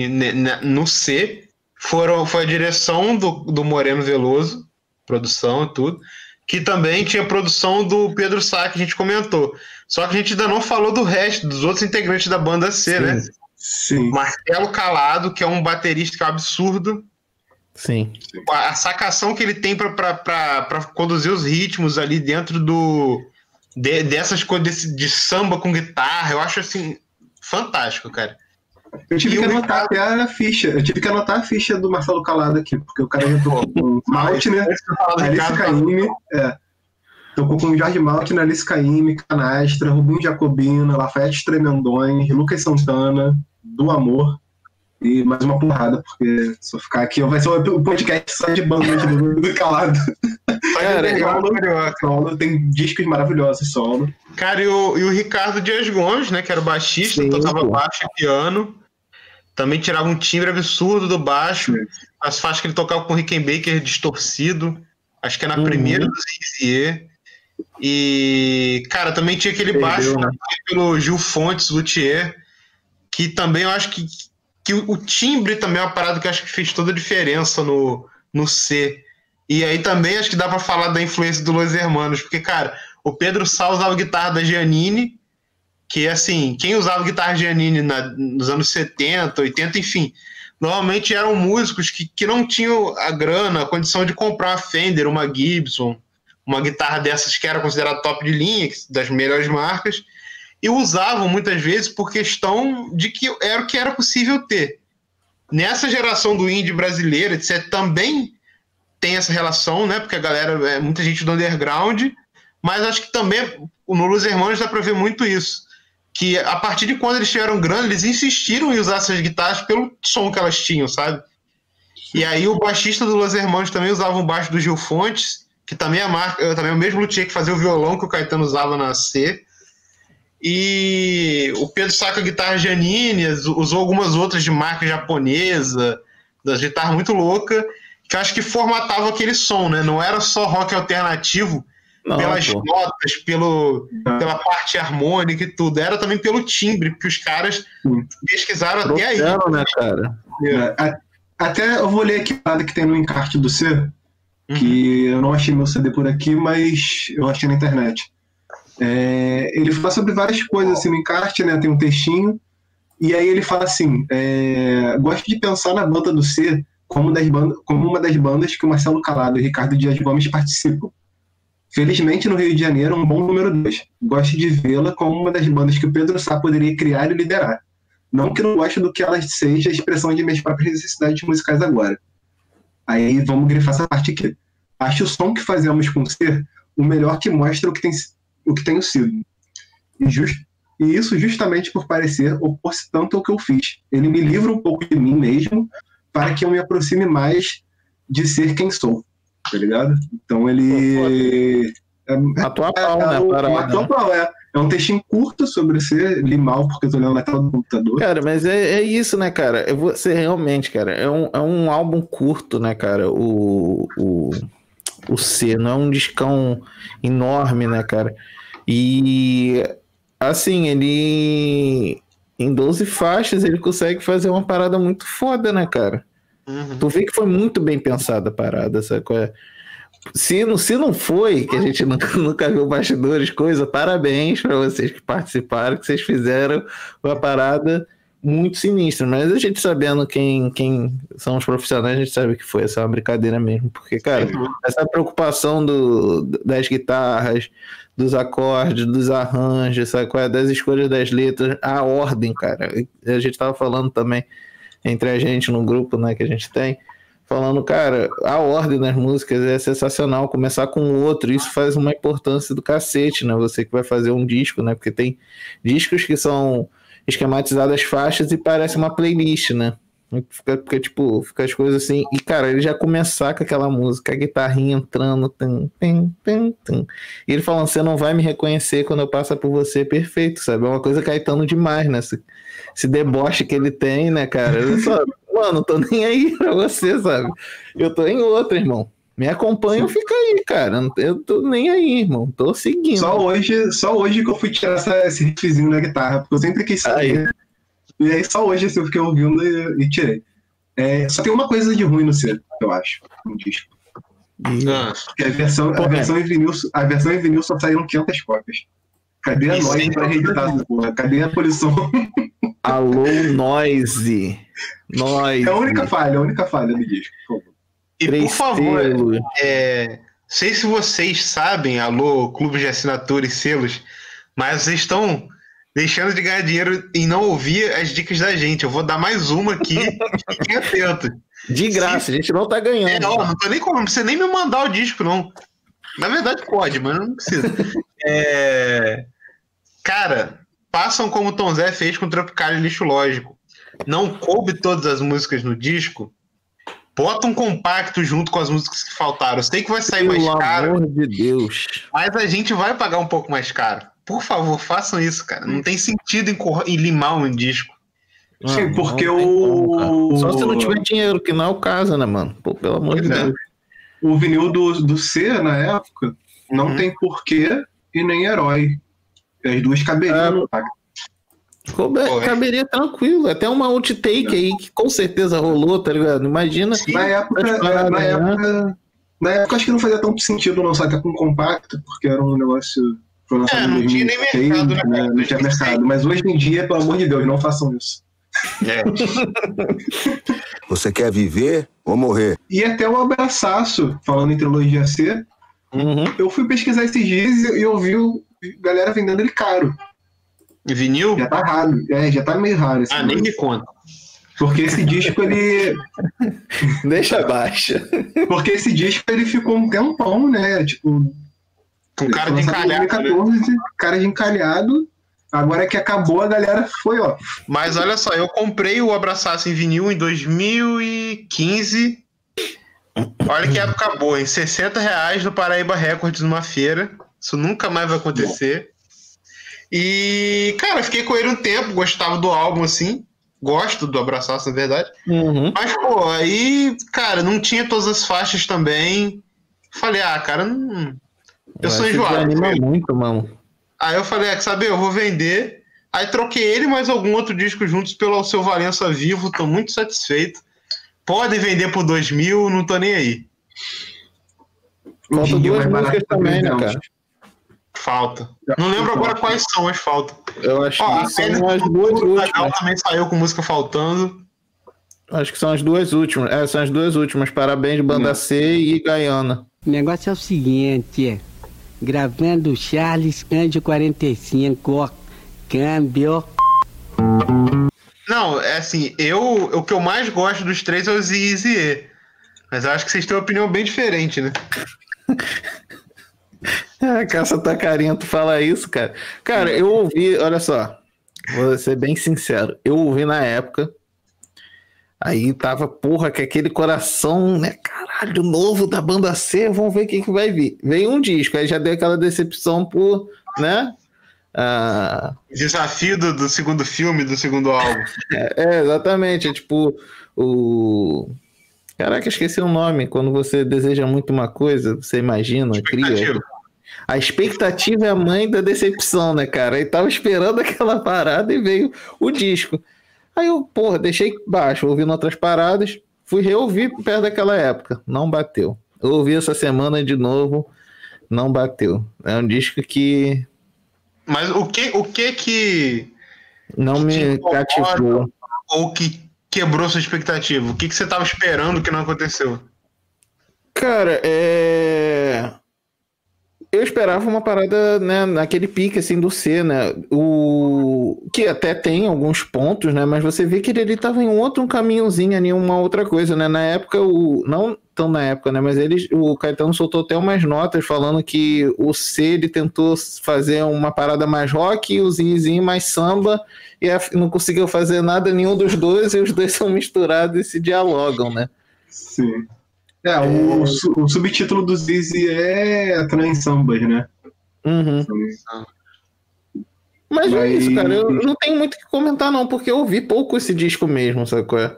no C foram, foi a direção do, do Moreno Veloso, produção e tudo, que também tinha produção do Pedro Sá, que a gente comentou. Só que a gente ainda não falou do resto, dos outros integrantes da banda C, Sim. né? Sim. Marcelo Calado, que é um baterista que é um absurdo, Sim. a, a sacação que ele tem para conduzir os ritmos ali dentro do de- dessas coisas de samba com guitarra, eu acho assim fantástico, cara. Eu tive E que anotar até a ficha. Eu tive que anotar a ficha do Marcelo Calado aqui, porque o cara tocou com (laughs) eu falar do Alice Ricardo, Caymmi, é. Tocou com Jorge Maltner, Alice Caymmi, Canastra, Rubinho Jacobino, Lafayette Tremendões, Lucas Santana, Do Amor e mais uma porrada, porque se eu ficar aqui vai ser o podcast só de bandas do, do Calado. (laughs) Cara, eu- Carioca. Solo, tem discos maravilhosos solo. Cara, e o, e o Ricardo Dias Gomes, né, que era o baixista, Sim, tocava pô. baixo e piano. Também tirava um timbre absurdo do baixo. Sim. As faixas que ele tocava com o Rickenbacker distorcido. Acho que é na Uhum. primeira do Zizier. E, cara, também tinha aquele Perdeu, baixo né? pelo Gil Fontes, Luthier, que também eu acho que, que o, o timbre também é uma parada que eu acho que fez toda a diferença no, no C. E aí também acho que dá pra falar da influência do Los Hermanos, porque, cara, o Pedro Sá usava guitarra da Giannini, que assim, quem usava guitarra Giannini na, nos anos 70, 80, enfim, normalmente eram músicos que, que não tinham a grana, a condição de comprar uma Fender, uma Gibson, uma guitarra dessas que era considerada top de linha, das melhores marcas. e usavam muitas vezes por questão de que era o que era possível ter. Nessa geração do indie brasileiro, etc., também tem essa relação, né? Porque a galera é muita gente do underground, mas acho que também no Los Hermanos dá para ver muito isso. Que a partir de quando eles tiveram grana, eles insistiram em usar essas guitarras pelo som que elas tinham, sabe? E aí o baixista do Los Hermanos também usava um baixo do Gil Fontes, que também é, marca, também é o mesmo que fazia o violão que o Caetano usava na C. E o Pedro saca guitarra Janine, usou algumas outras de marca japonesa, das guitarras muito louca, que eu acho que formatava aquele som, né? Não era só rock alternativo Não, pelas pô. notas, pelo, pela parte harmônica e tudo, era também pelo timbre, porque os caras Sim. pesquisaram até aí. Trouxeram, né, cara? É, até eu vou ler aqui a parada que tem no encarte do C, que eu não achei meu CD por aqui, mas eu achei na internet. É, ele fala sobre várias coisas assim no encarte, né? Tem um textinho. E aí ele fala assim: é, gosto de pensar na banda do C como, das bandas, como uma das bandas que o Marcelo Calado e Ricardo Dias Gomes participam. Felizmente, no Rio de Janeiro, um bom número dois. Gosto de vê-la como uma das bandas que o Pedro Sá poderia criar e liderar. Não que não goste do que ela seja a expressão de minhas próprias necessidades musicais agora. Aí vamos grifar essa parte aqui. Acho o som que fazemos com ser o melhor que mostra o que tem, o que tenho sido. E, just, e isso justamente por parecer opor-se tanto ao que eu fiz. Ele me livra um pouco de mim mesmo para que eu me aproxime mais de ser quem sou. Tá ligado? Então ele. É, Matou a pau, né? a o- parada, matou né? a pau, é. É um textinho curto sobre ser, li mal porque eu tô lendo na tela do computador. Cara, mas é, é isso, né, cara? É você realmente, cara, é um, é um álbum curto, né, cara? O, o, o C, não é um discão enorme, né, cara? E assim, ele em 12 faixas ele consegue fazer uma parada muito foda, né, cara? Uhum. Tu vê que foi muito bem pensada a parada, é? Se não, se não foi, que a gente (laughs) nunca, nunca viu bastidores, coisa, parabéns para vocês que participaram, que vocês fizeram uma parada muito sinistra. Mas a gente sabendo quem, quem são os profissionais, a gente sabe que foi essa uma brincadeira mesmo. Porque, cara, essa preocupação do, das guitarras, dos acordes, dos arranjos, sabe? é? das escolhas das letras, a ordem, cara. A gente tava falando também entre a gente no grupo né, que a gente tem falando, cara, a ordem das músicas é sensacional, começar com o outro, isso faz uma importância do cacete, né? Você que vai fazer um disco, né? Porque tem discos que são esquematizadas faixas e parece uma playlist, né? Fica, fica, tipo, fica as coisas assim. E, cara, ele já começar com aquela música, a guitarrinha entrando. Tum, tum, tum, tum. E ele falando, você não vai me reconhecer quando eu passar por você, perfeito, sabe? É uma coisa Caetano demais, né? Esse, esse deboche que ele tem, né, cara? Eu só, (laughs) mano, tô nem aí pra você, sabe? Eu tô em outra, irmão. Me acompanha, fica aí, cara. Eu tô nem aí, irmão. Tô seguindo. Só hoje, só hoje que eu fui tirar essa, esse riffzinho da guitarra, porque eu sempre quis saber. E aí só hoje assim, eu fiquei ouvindo e, e tirei. É, só tem uma coisa de ruim no C, eu acho, no disco. Ah, Que a versão, a versão em vinil, a versão em vinil só saíram 500 cópias. Cadê a noise pra reeditar essa porra? Cadê a posição? Alô, Noise. Noise. É a única falha, a única falha do disco, por favor. E por favor, selos. é, sei se vocês sabem, alô, clubes de assinatura e selos, mas vocês estão deixando de ganhar dinheiro e não ouvir as dicas da gente. Eu vou dar mais uma aqui, (laughs) fiquem atentos. De graça, a gente não tá É, ganhando. ó, não tô nem não precisa nem me mandar o disco, não. Na verdade pode, mas não precisa. (laughs) É, cara, façam como o Tom Zé fez com o Tropical Lixo Lógico. Não coube todas as músicas no disco. Bota um compacto junto com as músicas que faltaram. Eu sei que vai sair mais Pelo caro, amor de Deus. mas a gente vai pagar um pouco mais caro. Por favor, façam isso, cara. Não tem sentido em, cor- em limar um disco. Sim, Mano, porque não tem o- como. Só se não tiver dinheiro, que não é o caso, né, mano? Pô, pelo amor de Pois é. Deus. O vinil do, do C, na época, não Uhum. tem porquê e nem herói. As duas caberiam É. é. caberia tranquilo. Até uma outtake aí que com certeza rolou, tá ligado? Imagina. Na época, na né? época, na época acho que não fazia tanto sentido lançar até com compacto, porque era um negócio. Foi lançado É, não tinha nem 2006, mercado, né, cara? Não tinha mercado. Mas hoje em dia, pelo amor de Deus, não façam isso. É. (laughs) Você quer viver ou morrer? E até o abraçaço, falando em trilogia C, Uhum. eu fui pesquisar esses dias e eu vi galera vendendo ele caro. Vinil? Já tá raro. É, já tá meio raro esse Ah, nem me conta. Porque esse disco, ele. (laughs) Deixa baixa. Porque esse disco ele ficou um tempão, né? Tipo, Com cara de encalhado. né? 2014, cara de encalhado. Agora que acabou, a galera foi, ó. Mas olha só, eu comprei o Abraçaço em vinil em 2015. Olha que época boa, em 60 reais no Paraíba Records numa feira. Isso nunca mais vai acontecer. E, cara, eu fiquei com ele um tempo, gostava do álbum assim. Gosto do Abraçaço, na verdade. Uhum. Mas, pô, aí, cara, não tinha todas as faixas também. Falei, ah, cara, não. Eu sou Vai se enjoado. desanima muito, mano. Aí eu falei, ah, quer saber, eu vou vender. Aí troquei ele e mais algum outro disco juntos pelo Alceu Valença Vivo, tô muito satisfeito. Podem vender por dois mil, não tô nem aí. Faltam duas músicas também, né, 300. cara? Falta. Não lembro agora quais são as faltas. Eu acho Ó, que são as duas últimas. também saiu com música faltando. Acho que são as duas últimas. É, são as duas últimas. Parabéns, Banda Hum. C e Gaiana. O negócio é o seguinte, gravando Charles Anjo 45, ó, câmbio. Não, é assim, eu o que eu mais gosto dos três é o Zizi. Mas eu acho que vocês têm uma opinião bem diferente, né? (laughs) (laughs) É, Caça Tacarinha, tu fala isso, cara. Cara, eu ouvi, olha só, vou ser bem sincero, eu ouvi na época, aí tava, porra, que aquele coração, né, caralho, novo da banda C, vamos ver o que, que vai vir. Veio um disco, aí já deu aquela decepção por, né, ah, Desafio do, do segundo filme, do segundo álbum. (laughs) é, exatamente, é tipo, o... Caraca, esqueci o nome, quando você deseja muito uma coisa, você imagina, cria... A expectativa é a mãe da decepção, né, cara? Aí tava esperando (laughs) aquela parada e veio o disco. Aí eu, porra, deixei baixo, ouvindo outras paradas, fui reouvir perto daquela época, não bateu. Eu ouvi essa semana de novo, não bateu. É um disco que Mas o que o que que não Que me cativou. ou que quebrou sua expectativa? O que que você tava esperando que não aconteceu? Cara, é. Eu esperava uma parada, né, naquele pique, assim, do C, né? O... Que até tem alguns pontos, né? Mas você vê que ele, ele tava em outro caminhozinho ali, uma outra coisa, né? Na época, o... não tão na época, né? Mas ele, o Caetano soltou até umas notas falando que o C, ele tentou fazer uma parada mais rock e o Zinzinho mais samba e não conseguiu fazer nada nenhum dos dois e os dois (laughs) são misturados e se dialogam, né? Sim. É, O, su- o subtítulo do Zizi é Trans Sambas, né? Uhum. Mas é Mas- isso, cara. Eu não tenho muito o que comentar, não, porque eu ouvi pouco esse disco mesmo, sabe qual é?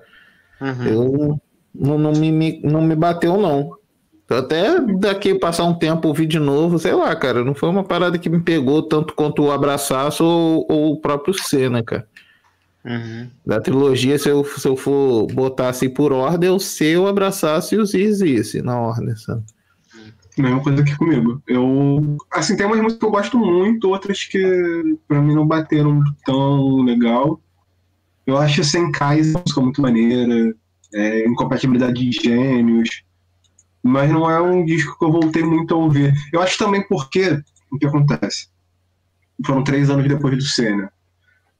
Uhum. Eu não, não, me, me- não me bateu, não. Até daqui passar um tempo ouvir de novo, sei lá, cara. Não foi uma parada que me pegou tanto quanto o Abraçaço ou, ou o próprio C, né, cara? Uhum. Da trilogia, se eu, se eu for botar assim por ordem, o C, o Abraçaço e o Zizi, assim, na ordem, sabe? Mesma coisa aqui comigo. Eu. Assim, tem umas músicas que eu gosto muito, outras que pra mim não bateram tão legal. Eu acho Senkai uma música muito maneira, é, Incompatibilidade de Gênios, mas não é um disco que eu voltei muito a ouvir. Eu acho também porque, o que acontece? Foram três anos depois do C, né?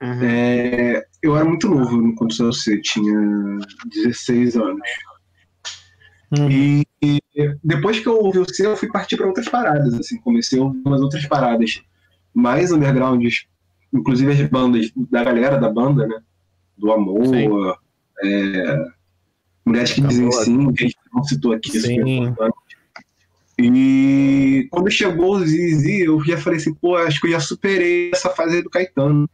Uhum. É, eu era muito novo quando C, tinha 16 anos. Uhum. E, e depois que eu ouvi o C, eu fui partir para outras paradas, assim, comecei a ouvir umas outras paradas mais undergrounds, inclusive as bandas da galera da banda, né? Do Amor, é, Mulheres que Dizem. Sim, que a gente não citou aqui, super Sim. importante. E quando chegou o Zizi, eu já falei assim, pô, acho que eu já superei essa fase aí do Caetano.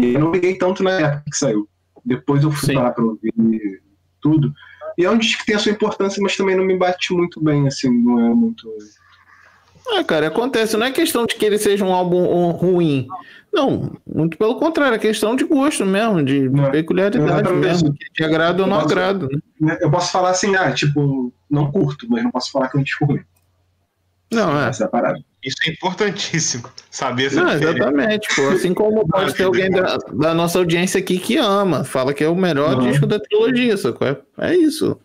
E eu não liguei tanto na época que saiu. Depois eu fui Sim. parar pra ouvir tudo. E é um disco que tem a sua importância, mas também não me bate muito bem, assim, não é muito. Ah, cara, acontece. Não é questão de que ele seja um álbum um, ruim. Não, muito pelo contrário, é questão de gosto mesmo, de É, peculiaridade exatamente. mesmo. Que te agrada ou não Nossa. agrada. Né? Eu posso falar assim, ah, tipo, não curto, mas não posso falar que é um disco ruim. Não, é. Essa é a parada. Isso é importantíssimo. (laughs) Saber essa Não, exatamente, pô. Assim como (laughs) pode ter alguém da, da nossa audiência aqui que ama, fala que é o melhor Uhum. disco da trilogia, sacou? É, é isso.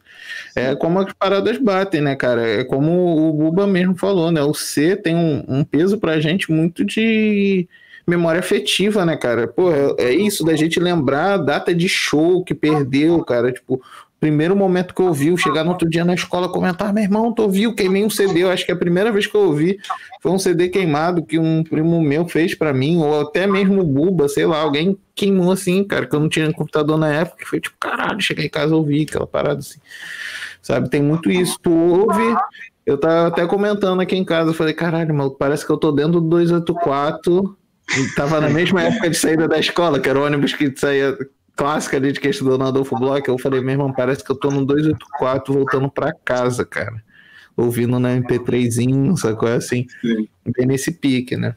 É como as paradas batem, né, cara? É como o Buba mesmo falou, né? O C tem um, um peso pra gente muito de memória afetiva, né, cara? Pô, é, é isso da gente lembrar a data de show que perdeu, cara. Tipo, primeiro momento que eu ouvi, chegar no outro dia na escola comentar, meu irmão, tu ouviu, queimei um CD, eu acho que a primeira vez que eu ouvi foi um CD queimado que um primo meu fez para mim, ou até mesmo o Buba, sei lá, alguém queimou assim, cara, que eu não tinha computador na época, que foi tipo, caralho, cheguei em casa ouvi aquela parada assim. Sabe, tem muito isso, tu ouve, eu tava até comentando aqui em casa, eu falei, caralho, maluco, parece que eu tô dentro do 284 e tava na mesma época de saída da escola, que era o ônibus que saía clássica ali de que estudou no Adolfo Bloch, eu falei, meu irmão, parece que eu tô no 284 voltando pra casa, cara. Ouvindo na MP3zinho, sacou? Assim, Sim. bem nesse pique, né?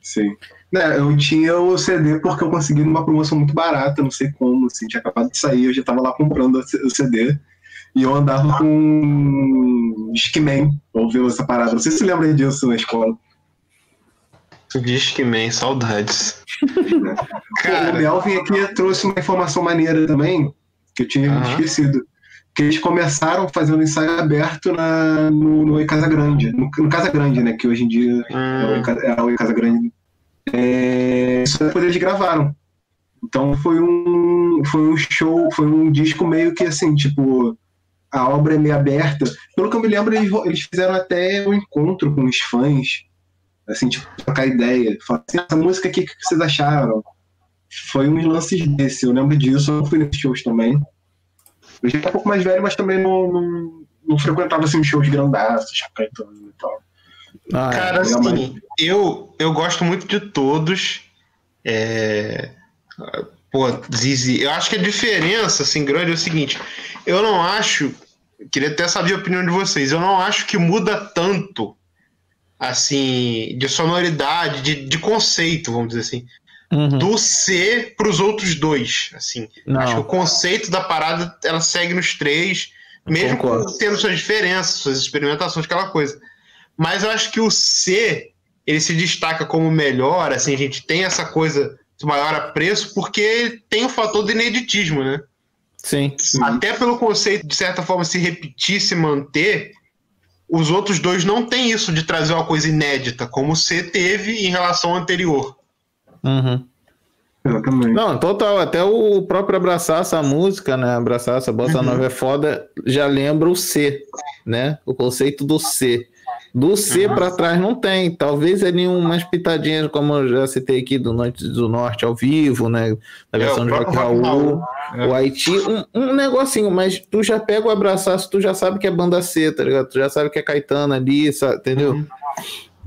Sim. É, eu tinha o CD porque eu consegui numa promoção muito barata, não sei como, assim, tinha acabado de sair, eu já tava lá comprando o CD. E eu andava com Discman, ouvindo essa parada. Não sei se você lembra disso na escola. Discman, saudades. (laughs) Cara... O Melvin aqui trouxe uma informação maneira também, que eu tinha uhum. esquecido. Que eles começaram fazendo ensaio aberto na, no, no Casa Grande. No, no, Casa Grande, né? Que hoje em dia é o Casa Grande. É, isso depois eles gravaram. Então foi um, foi um show, foi um disco meio que assim, tipo, a obra é meio aberta. Pelo que eu me lembro, eles, eles fizeram até um encontro com os fãs assim, tipo, trocar ideia. Falar assim, essa música aqui, o que vocês acharam? Foi uns lances desse, eu lembro disso, eu fui nesses shows também. Eu já era um pouco mais velho, mas também não, não, não frequentava assim, shows grandaços, Caetano e tal. Ah, Cara, assim, eu, eu gosto muito de todos. É... Pô, Zizi, eu acho que a diferença, assim, grande é o seguinte: eu não acho, queria até saber a opinião de vocês, eu não acho que muda tanto assim, de sonoridade, de, de conceito, vamos dizer assim. Uhum. Do C para os outros dois, assim. Não. Acho que o conceito da parada ela segue nos três, mesmo tendo suas diferenças, suas experimentações, aquela coisa. Mas eu acho que o C ele se destaca como melhor, assim, a gente tem essa coisa de maior apreço porque tem o fator do ineditismo, né? Sim. Até pelo conceito de certa forma se repetir, se manter, os outros dois não têm isso de trazer uma coisa inédita, como o C teve em relação ao anterior. Uhum. Não, total, até o próprio abraçar essa música, né? Abraçar essa bossa uhum. nova é foda, já lembra o C, né? O conceito do C. Do C para trás não tem. Talvez ali umas pitadinhas, como eu já citei aqui, do Norte do Norte ao vivo, né? Na versão é, de Rock Raul, é. o Haiti, um, um, negocinho, mas tu já pega o abraçaço, tu já sabe que é banda C, tá ligado? Tu já sabe que é Caetano ali, sabe, entendeu? Uhum.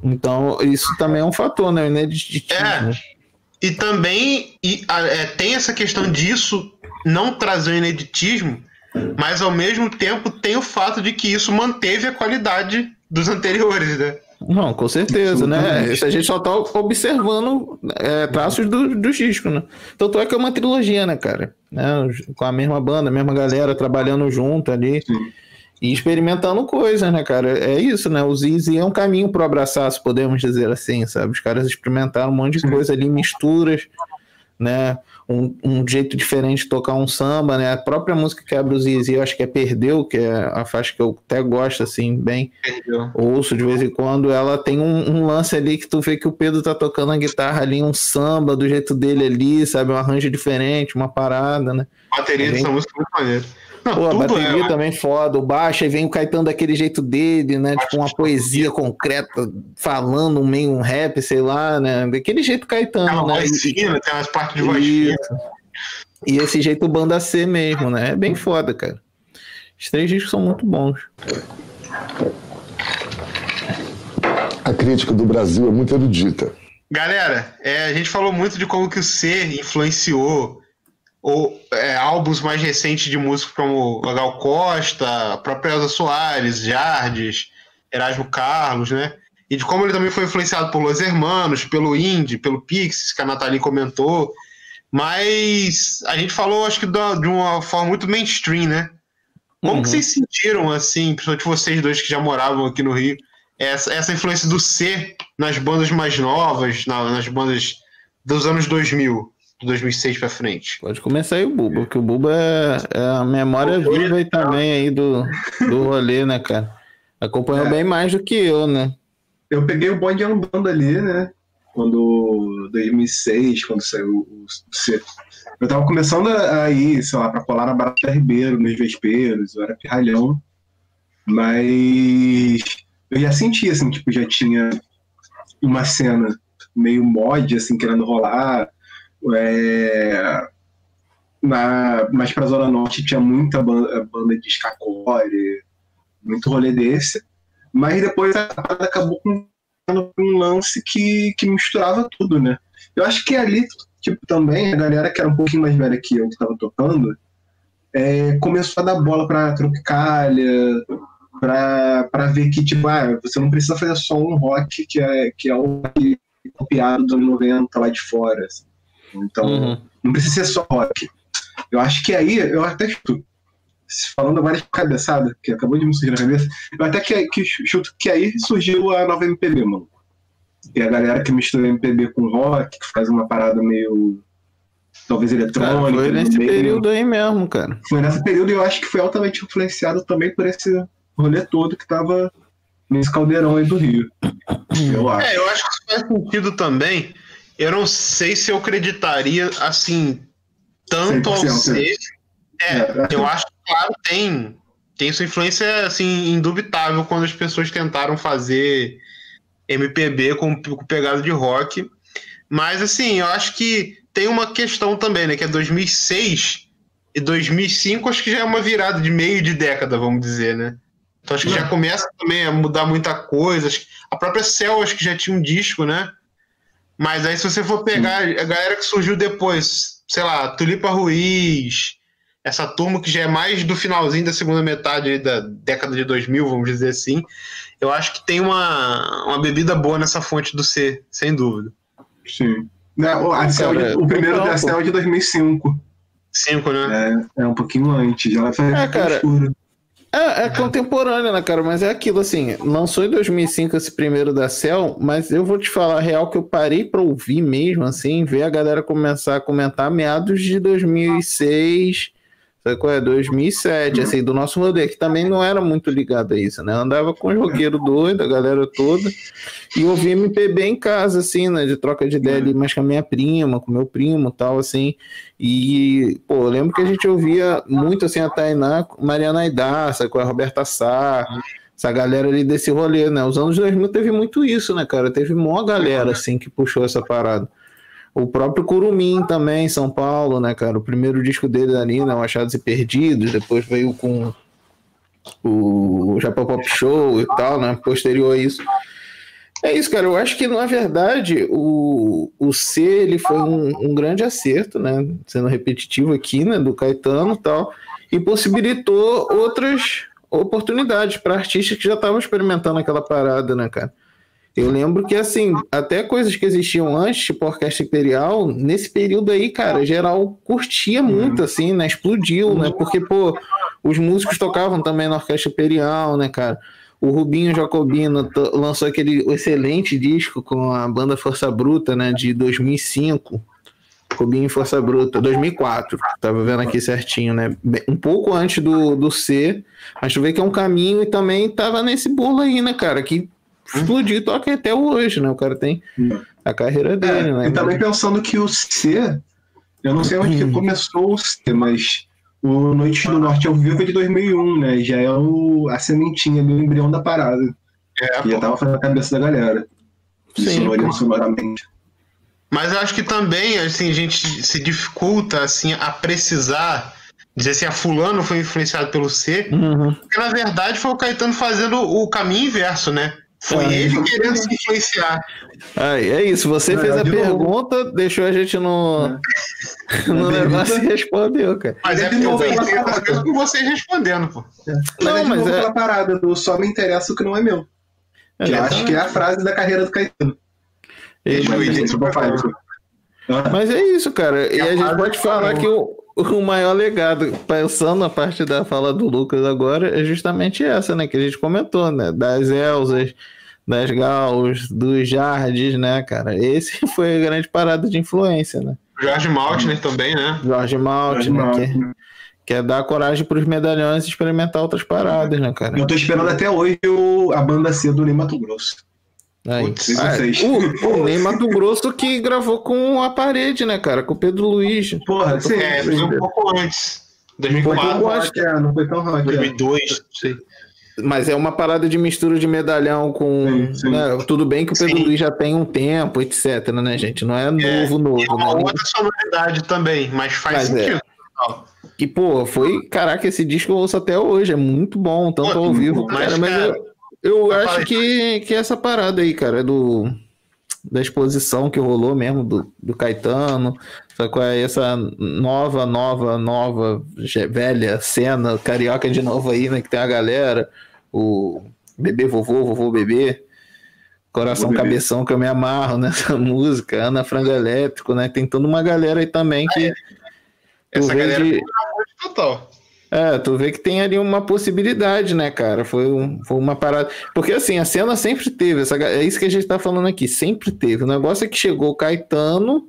Então, isso também é um fator, né? É. E também e, é, tem essa questão disso não trazer o ineditismo, mas ao mesmo tempo tem o fato de que isso manteve a qualidade dos anteriores, né? Não, com certeza, né? Isso a gente só tá observando é, traços do, dos discos, né? Tanto é que é uma trilogia, né, cara? Né? Com a mesma banda, a mesma galera trabalhando junto ali Sim. e experimentando coisas, né, cara? É isso, né? O Zizi é um caminho pro abraçar, se podemos dizer assim, sabe? Os caras experimentaram um monte de Sim. coisa ali, misturas, né? Um, um, jeito diferente de tocar um samba, né? A própria música Quebra os Zizi, eu acho que é Perdeu, que é a faixa que eu até gosto, assim, bem. Perdeu. Ouço de vez em quando. Ela tem um, um, lance ali que tu vê que o Pedro tá tocando a guitarra ali, um samba do jeito dele ali, sabe? Um arranjo diferente, uma parada, né? Bateria dessa música é muito maneira. Pô, a bateria é, também foda, o baixo, aí vem o Caetano daquele jeito dele, né? Tipo uma poesia concreta, falando meio um rap, sei lá, né? Daquele jeito Caetano, tem uma né? Voz fina, tem umas partes de voz fina. E esse jeito banda C mesmo, né? É bem foda, cara. Os três discos são muito bons. A crítica do Brasil é muito erudita. Galera, é, a gente falou muito de como que o C influenciou ou é, álbuns mais recentes de músicos como Gal Costa, a própria Elza Soares, Jardes, Erasmo Carlos, né? E de como ele também foi influenciado por Los Hermanos, pelo Indie, pelo Pixies, que a Nathalie comentou. Mas a gente falou, acho que de uma forma muito mainstream, né? Como uhum. que vocês sentiram, assim, principalmente vocês dois que já moravam aqui no Rio, essa, essa influência do C nas bandas mais novas, na, nas bandas dos anos 2000? De 2006 para frente. Pode começar aí o Buba, porque o Buba é, é a memória viva aí também aí do, do rolê, né, cara? Acompanhou é. bem mais do que eu, né? Eu peguei o bonde andando ali, né? quando 2006, quando saiu o C. Eu tava começando a ir, sei lá, pra colar na Barata Ribeiro, nos Vespeiros, eu era pirralhão, mas eu já sentia, assim, tipo, já tinha uma cena meio mod, assim, querendo rolar. É... Na, mais pra Zona Norte tinha muita banda, banda de escacore, muito rolê desse. Mas depois a parada acabou com um lance que, que misturava tudo, né? Eu acho que ali, tipo, também a galera que era um pouquinho mais velha que eu, que tava tocando, é, começou a dar bola pra Tropicália, pra, pra ver que, tipo, ah, você não precisa fazer só um rock que é, que é um rock copiado dos anos 90 lá de fora. Assim. Então, Uhum. não precisa ser só rock. Eu acho que aí, eu até chuto, falando agora de cabeçada, que acabou de me surgir na cabeça, eu até que, que chuto que aí surgiu a nova MPB, mano. E a galera que mistura MPB com rock, que faz uma parada meio. talvez Cara, eletrônica. foi nesse meio- período aí mesmo, cara. Foi nesse período e eu acho que foi altamente influenciado também por esse rolê todo que tava nesse caldeirão aí do Rio. Eu acho. É, eu acho que isso faz sentido também. Eu não sei se eu acreditaria assim tanto ao 100%, ser. É, É. eu acho que, claro, tem, tem sua influência assim, indubitável quando as pessoas tentaram fazer MPB com, com pegada de rock. Mas assim, eu acho que tem uma questão também, né? Que é 2006 e 2005, acho que já é uma virada de meio de década, vamos dizer, né? Então acho que já começa também a mudar muita coisa. A própria Cell acho que já tinha um disco, né? Mas aí se você for pegar a galera que surgiu depois, sei lá, Tulipa Ruiz, essa turma que já é mais do finalzinho da segunda metade da década de 2000, vamos dizer assim, eu acho que tem uma, uma bebida boa nessa fonte do C, sem dúvida. Sim. Não, a Cell de- cara, o primeiro da Cell é de 2005. Cinco, né? É, é um pouquinho antes. Ela foi É, cara. escura. É, é contemporânea, né, cara? Mas é aquilo assim, lançou em 2005 esse primeiro da Cell, mas eu vou te falar a real que eu parei pra ouvir mesmo, assim, ver a galera começar a comentar meados de 2006, sabe qual é? 2007, assim, do nosso rolê, que também não era muito ligado a isso, né? Eu andava com os roqueiros doidos, a galera toda, e ouvia MPB em casa, assim, né? De troca de ideia ali, mais com a minha prima, com meu primo tal, assim. E, pô, eu lembro que a gente ouvia muito assim a Tainá, Mariana Aidaça, com a Roberta Sá, essa galera ali desse rolê, né? Os anos 2000 teve muito isso, né, cara? Teve mó galera, assim, que puxou essa parada. O próprio Curumim também, em São Paulo, né, cara? O primeiro disco dele ali, né? O Achados e Perdidos, depois veio com o Japão Pop Show e tal, né? Posterior a isso. É isso, cara. Eu acho que, na verdade, o, o C ele foi um, um grande acerto, né? Sendo repetitivo aqui, né? Do Caetano e tal. E possibilitou outras oportunidades para artistas que já estavam experimentando aquela parada, né, cara? Eu lembro que, assim, até coisas que existiam antes, tipo Orquestra Imperial, nesse período aí, cara, geral curtia muito, assim, né? Explodiu, né? Porque, pô, os músicos tocavam também na Orquestra Imperial, né, cara? O Rubinho Jacobino lançou aquele excelente disco com a banda Força Bruta, né, de 2005. Rubinho e Força Bruta, 2004. Tava vendo aqui certinho, né? Um pouco antes do, do C, mas tu vê que é um caminho e também tava nesse bolo aí, né, cara? Que explodiu e toca até hoje, né? O cara tem a carreira dele, É, né? e também pensando que o C, eu não sei onde que começou o C, mas o Noite do Norte ao vivo é de 2001, né? Já é o, a sementinha ali, o embrião da parada. É, que já tava fazendo a cabeça da galera. Sim, sonoramente. Mas eu acho que também, assim, a gente se dificulta, assim, a precisar dizer assim, a fulano foi influenciado pelo C, Uhum. porque na verdade foi o Caetano fazendo o caminho inverso, né? Foi É. ele querendo se influenciar. Aí, é isso. Você É, fez a de novo. pergunta, deixou a gente no, no É. negócio e respondeu, cara. Mas é de porque eu pensei outras coisas com vocês respondendo, pô. Não, mas é de mas novo é- aquela parada do só me interessa o que não é meu. Que eu acho que é a frase da carreira do Caetano. Ele- Mas, Ah, Mas é isso, cara. E a a gente pode falar que o, o maior legado, pensando na parte da fala do Lucas agora, é justamente essa, né? Que a gente comentou, né? Das Elzas, das Gauss, dos Jardes, né, cara? Esse (laughs) foi a grande parada de influência, né? Jorge Maltner também, né? Jorge Malt, Jorge? Maltner. Que, que é dar coragem pros medalhões e experimentar outras paradas, né, cara? Eu tô esperando até hoje o, a banda C do Mato Grosso. Aí. Putz, Ah, vocês. o, o Ney Mato Grosso que gravou com a parede, né, cara? Com o Pedro Luiz. Porra, sim. É, foi um pouco antes. 2004, Não foi tão rock, é, não foi tão rock. é. 2002, não sei. Mas é uma parada de mistura de medalhão com. Sim, sim. né, tudo bem que o Pedro Sim. Luiz já tem um tempo, etc, né, gente? Não é novo, novo, E é uma né? outra sonoridade também, mas faz Mas é. sentido. Que, pô, foi. Caraca, esse disco eu ouço até hoje. É muito bom, tanto Pô, ao vivo. mas, Cara, mas cara, eu, eu eu acho que, que essa parada aí, cara, é do. Da exposição que rolou mesmo do, do Caetano, só com essa nova, nova, nova, velha cena, carioca de novo aí, né? Que tem a galera, o bebê vovô, vovô bebê, coração Vovô bebê. cabeção que eu me amarro nessa (laughs) música, Ana Frango Elétrico, né? Tem toda uma galera aí também que. tu Essa galera de- total. É, tu vê que tem ali uma possibilidade, né, cara? Foi, um- foi uma parada. Porque assim, a cena sempre teve, essa, é isso que a gente tá falando aqui, sempre teve. O negócio é que chegou o Caetano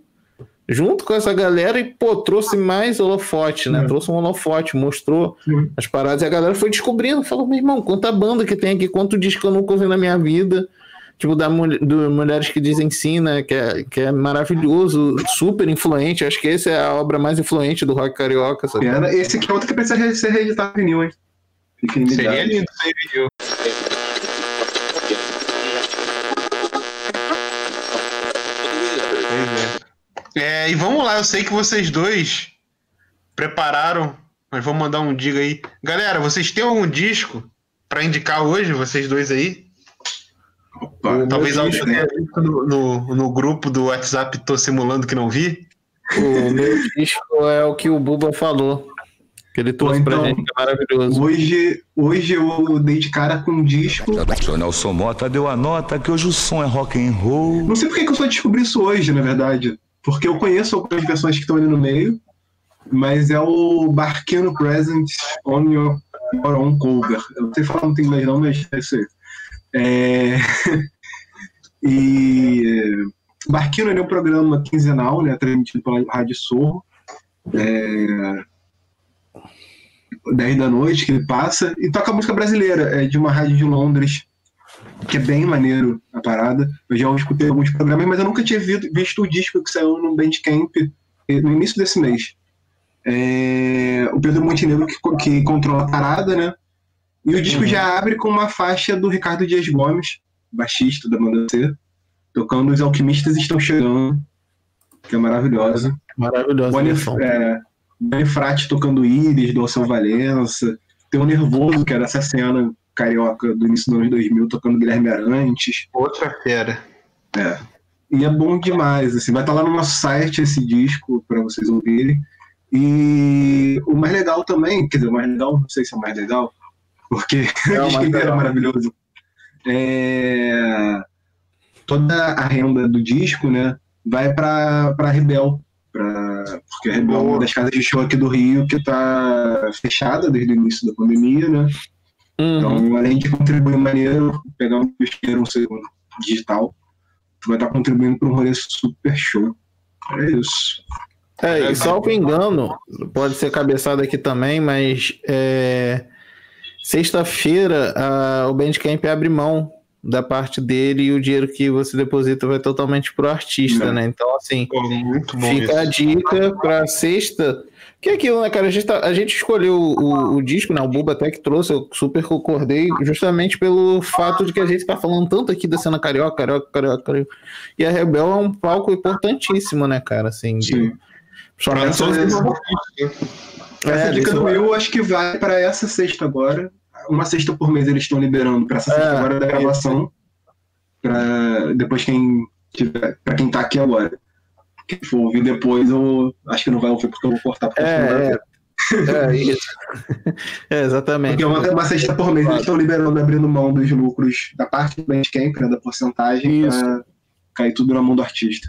junto com essa galera e, pô, trouxe mais holofote, né? É. Trouxe um holofote, mostrou Sim. as paradas e a galera foi descobrindo. Falou, meu irmão, quanta banda que tem aqui, quanto disco eu nunca ouvi na minha vida. Tipo, da do Mulheres que Dizem Sim, né? Que é, que é maravilhoso, super influente. Acho que essa é a obra mais influente do rock carioca, sabe? Pena. Esse aqui é outro que precisa re- ser reeditado em vinil, hein? Fiquem Seria lindo sem vídeo. É, e vamos lá, eu sei que vocês dois prepararam, mas vou mandar um diga aí. Galera, vocês têm algum disco pra indicar hoje, vocês dois aí? Opa, Talvez disco, tenha visto no, no, no grupo do WhatsApp Tô Simulando que não vi. O meu disco é o que o Buba falou. Que ele trouxe Então, pra gente, que é maravilhoso. Hoje, hoje eu dei de cara com um disco. O Nelson Mota deu a nota que hoje o som é rock and roll. Não sei por que eu só descobri isso hoje, na verdade. Porque eu conheço algumas versões que estão ali no meio, mas é o Barquino Present on Your, your Own Cover. Eu não sei falar muito inglês não, mas é isso aí. É... (laughs) e Barquino ele é um programa quinzenal, né, transmitido pela Rádio Sorro. É... 10 da noite que ele passa e toca música brasileira, é de uma rádio de Londres que é bem maneiro a parada. Eu já escutei alguns programas, mas eu nunca tinha visto, o disco que saiu no Bandcamp eh, no início desse mês. É, o Pedro Montenegro que, que controla a parada, né? E o disco já abre com uma faixa do Ricardo Dias Gomes, baixista da banda C, tocando Os Alquimistas Estão Chegando, que é maravilhosa. Maravilhoso. Bonif é, Bonifrati tocando Íris, do Alceu Valença. Tem o Nervoso, que era essa cena carioca do início dos anos 2000, tocando Guilherme Arantes. Outra fera. É. E é bom demais, assim, vai estar lá no nosso site esse disco para vocês ouvirem. E o mais legal também, quer dizer, o mais legal, não sei se é o mais legal, porque É o é legal. maravilhoso. É, Toda a renda do disco, né, vai para para Rebel, pra... porque a Rebel é uma das casas de show aqui do Rio que está fechada desde o início da pandemia, né? Uhum. Então, além de contribuir maneiro, pegar um disqueiro, um segundo digital, tu vai estar contribuindo para um rolê super show. É isso. É, e salvo engano, pode ser cabeçada aqui também, mas é, sexta-feira a- o Bandcamp abre mão da parte dele e o dinheiro que você deposita vai totalmente pro artista, Não. né? Então, assim, Pô, muito bom fica a isso. dica pra sexta. Que é aquilo, né, cara? A gente, tá- a gente escolheu o, o disco, né? O Buba até que trouxe, eu super concordei, justamente pelo fato de que a gente tá falando tanto aqui da cena carioca, carioca, carioca, carioca. E a Rebel é um palco importantíssimo, né, cara? Assim, de, Sim. Principalmente Pra você- Essa É, dica do Will, acho que vai para essa sexta agora. Uma sexta por mês eles estão liberando para essa sexta É, agora da é gravação. Pra depois quem tiver, para quem tá aqui agora. Quem for ouvir depois, eu acho que não vai ouvir porque eu vou cortar porque É, é, é isso. (laughs) É, exatamente. Porque uma, uma sexta por mês eles estão liberando, abrindo mão dos lucros da parte do Bandcamp, né, da porcentagem, pra cair tudo na mão do artista.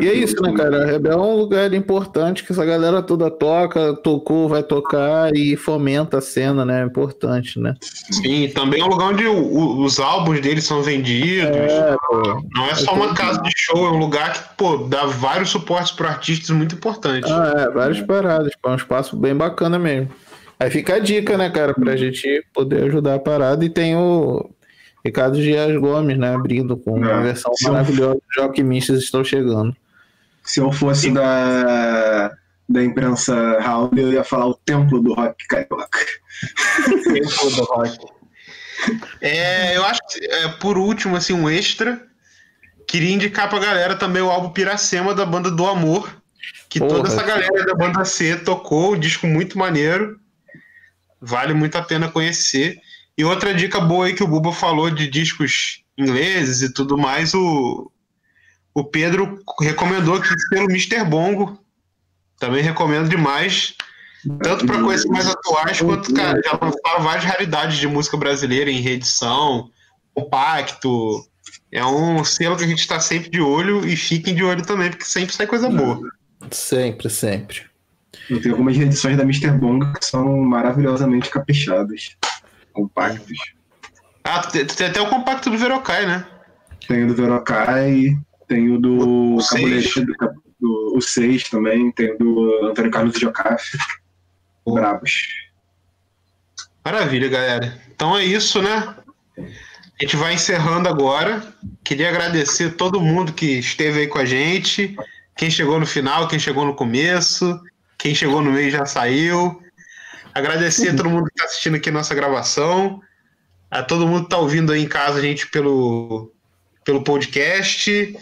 E é isso, né, cara? A Rebel é um lugar importante que essa galera toda toca, tocou, vai tocar e fomenta a cena, né? É importante, né? Sim, também é um lugar onde o- o- os álbuns deles são vendidos. É. Não é só uma casa de show, é um lugar que, pô, dá vários suportes para artistas muito importantes. Ah, é, várias paradas, é um espaço bem bacana mesmo. Aí fica a dica, né, cara, pra gente poder ajudar a parada. E tem o. Ricardo Dias Gomes, né? Abrindo com uma É, versão se eu- maravilhosa de Alquimistas Estão Chegando. Se eu fosse da, da imprensa Raul, eu ia falar o templo do rock carioca. Tempo do rock. É, eu acho que, é, por último, assim, um extra. Queria indicar pra galera também o álbum Piracema da banda do Amor. Que Porra, toda essa galera da banda C tocou, um disco muito maneiro. Vale muito a pena conhecer. E outra dica boa aí que o Buba falou de discos ingleses e tudo mais, o, o Pedro recomendou aqui pelo Mr. Bongo. Também recomendo demais. Tanto para coisas mais atuais, quanto, cara, já lançaram várias raridades de música brasileira em reedição, compacto. É um selo que a gente está sempre de olho e fiquem de olho também, porque sempre sai coisa boa. Sempre, sempre. Eu tenho algumas edições da Mr. Bonga que são maravilhosamente caprichadas, compactos. Ah, tu tem, tem até o compacto do Verocai, né? Tenho do Verocai, tenho do O seis. Cabuleiro, do, do, o 6 também, tenho do Antônio Carlos Jocafe. Bravos. Maravilha, galera. Então é isso, né? A gente vai encerrando agora. Queria agradecer todo mundo que esteve aí com a gente. Quem chegou no final, quem chegou no começo, quem chegou no meio já saiu. Agradecer a todo mundo que está assistindo aqui a nossa gravação. A todo mundo que está ouvindo aí em casa a gente pelo, pelo podcast.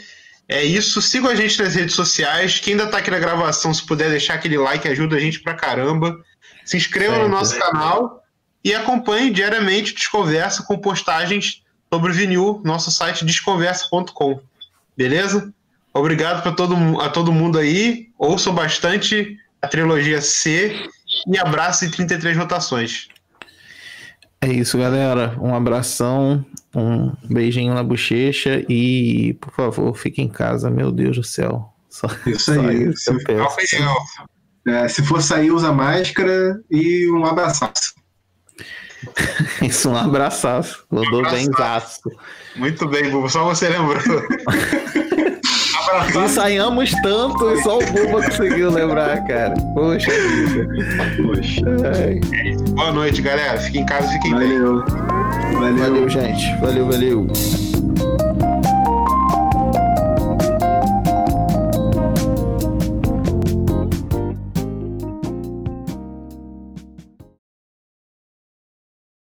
É isso. Sigam a gente nas redes sociais. Quem ainda está aqui na gravação, se puder deixar aquele like, ajuda a gente pra caramba. Se inscreva no nosso canal e acompanhe diariamente o Desconversa com postagens sobre o vinil, nosso site desconversa.com. Beleza? Obrigado pra todo, a todo mundo aí. Ouçam bastante a trilogia C e abraço e 33 rotações. É isso, galera. Um abração, um beijinho na bochecha e, por favor, fique em casa. Meu Deus do céu. Só, (laughs) Isso só aí. isso eu Se-. É, se for sair, usa máscara e um abraçaço. (laughs) Isso, um abraçaço. Mandou abraço. benzaço. Muito bem, Bubu. Só você lembrou. (laughs) (laughs) Ensaiamos tanto e só o Buba conseguiu lembrar, cara. Poxa vida. Poxa. Ai, Boa noite, galera. Fiquem em casa, fiquem bem. Valeu. Valeu. Valeu, gente. Valeu, valeu.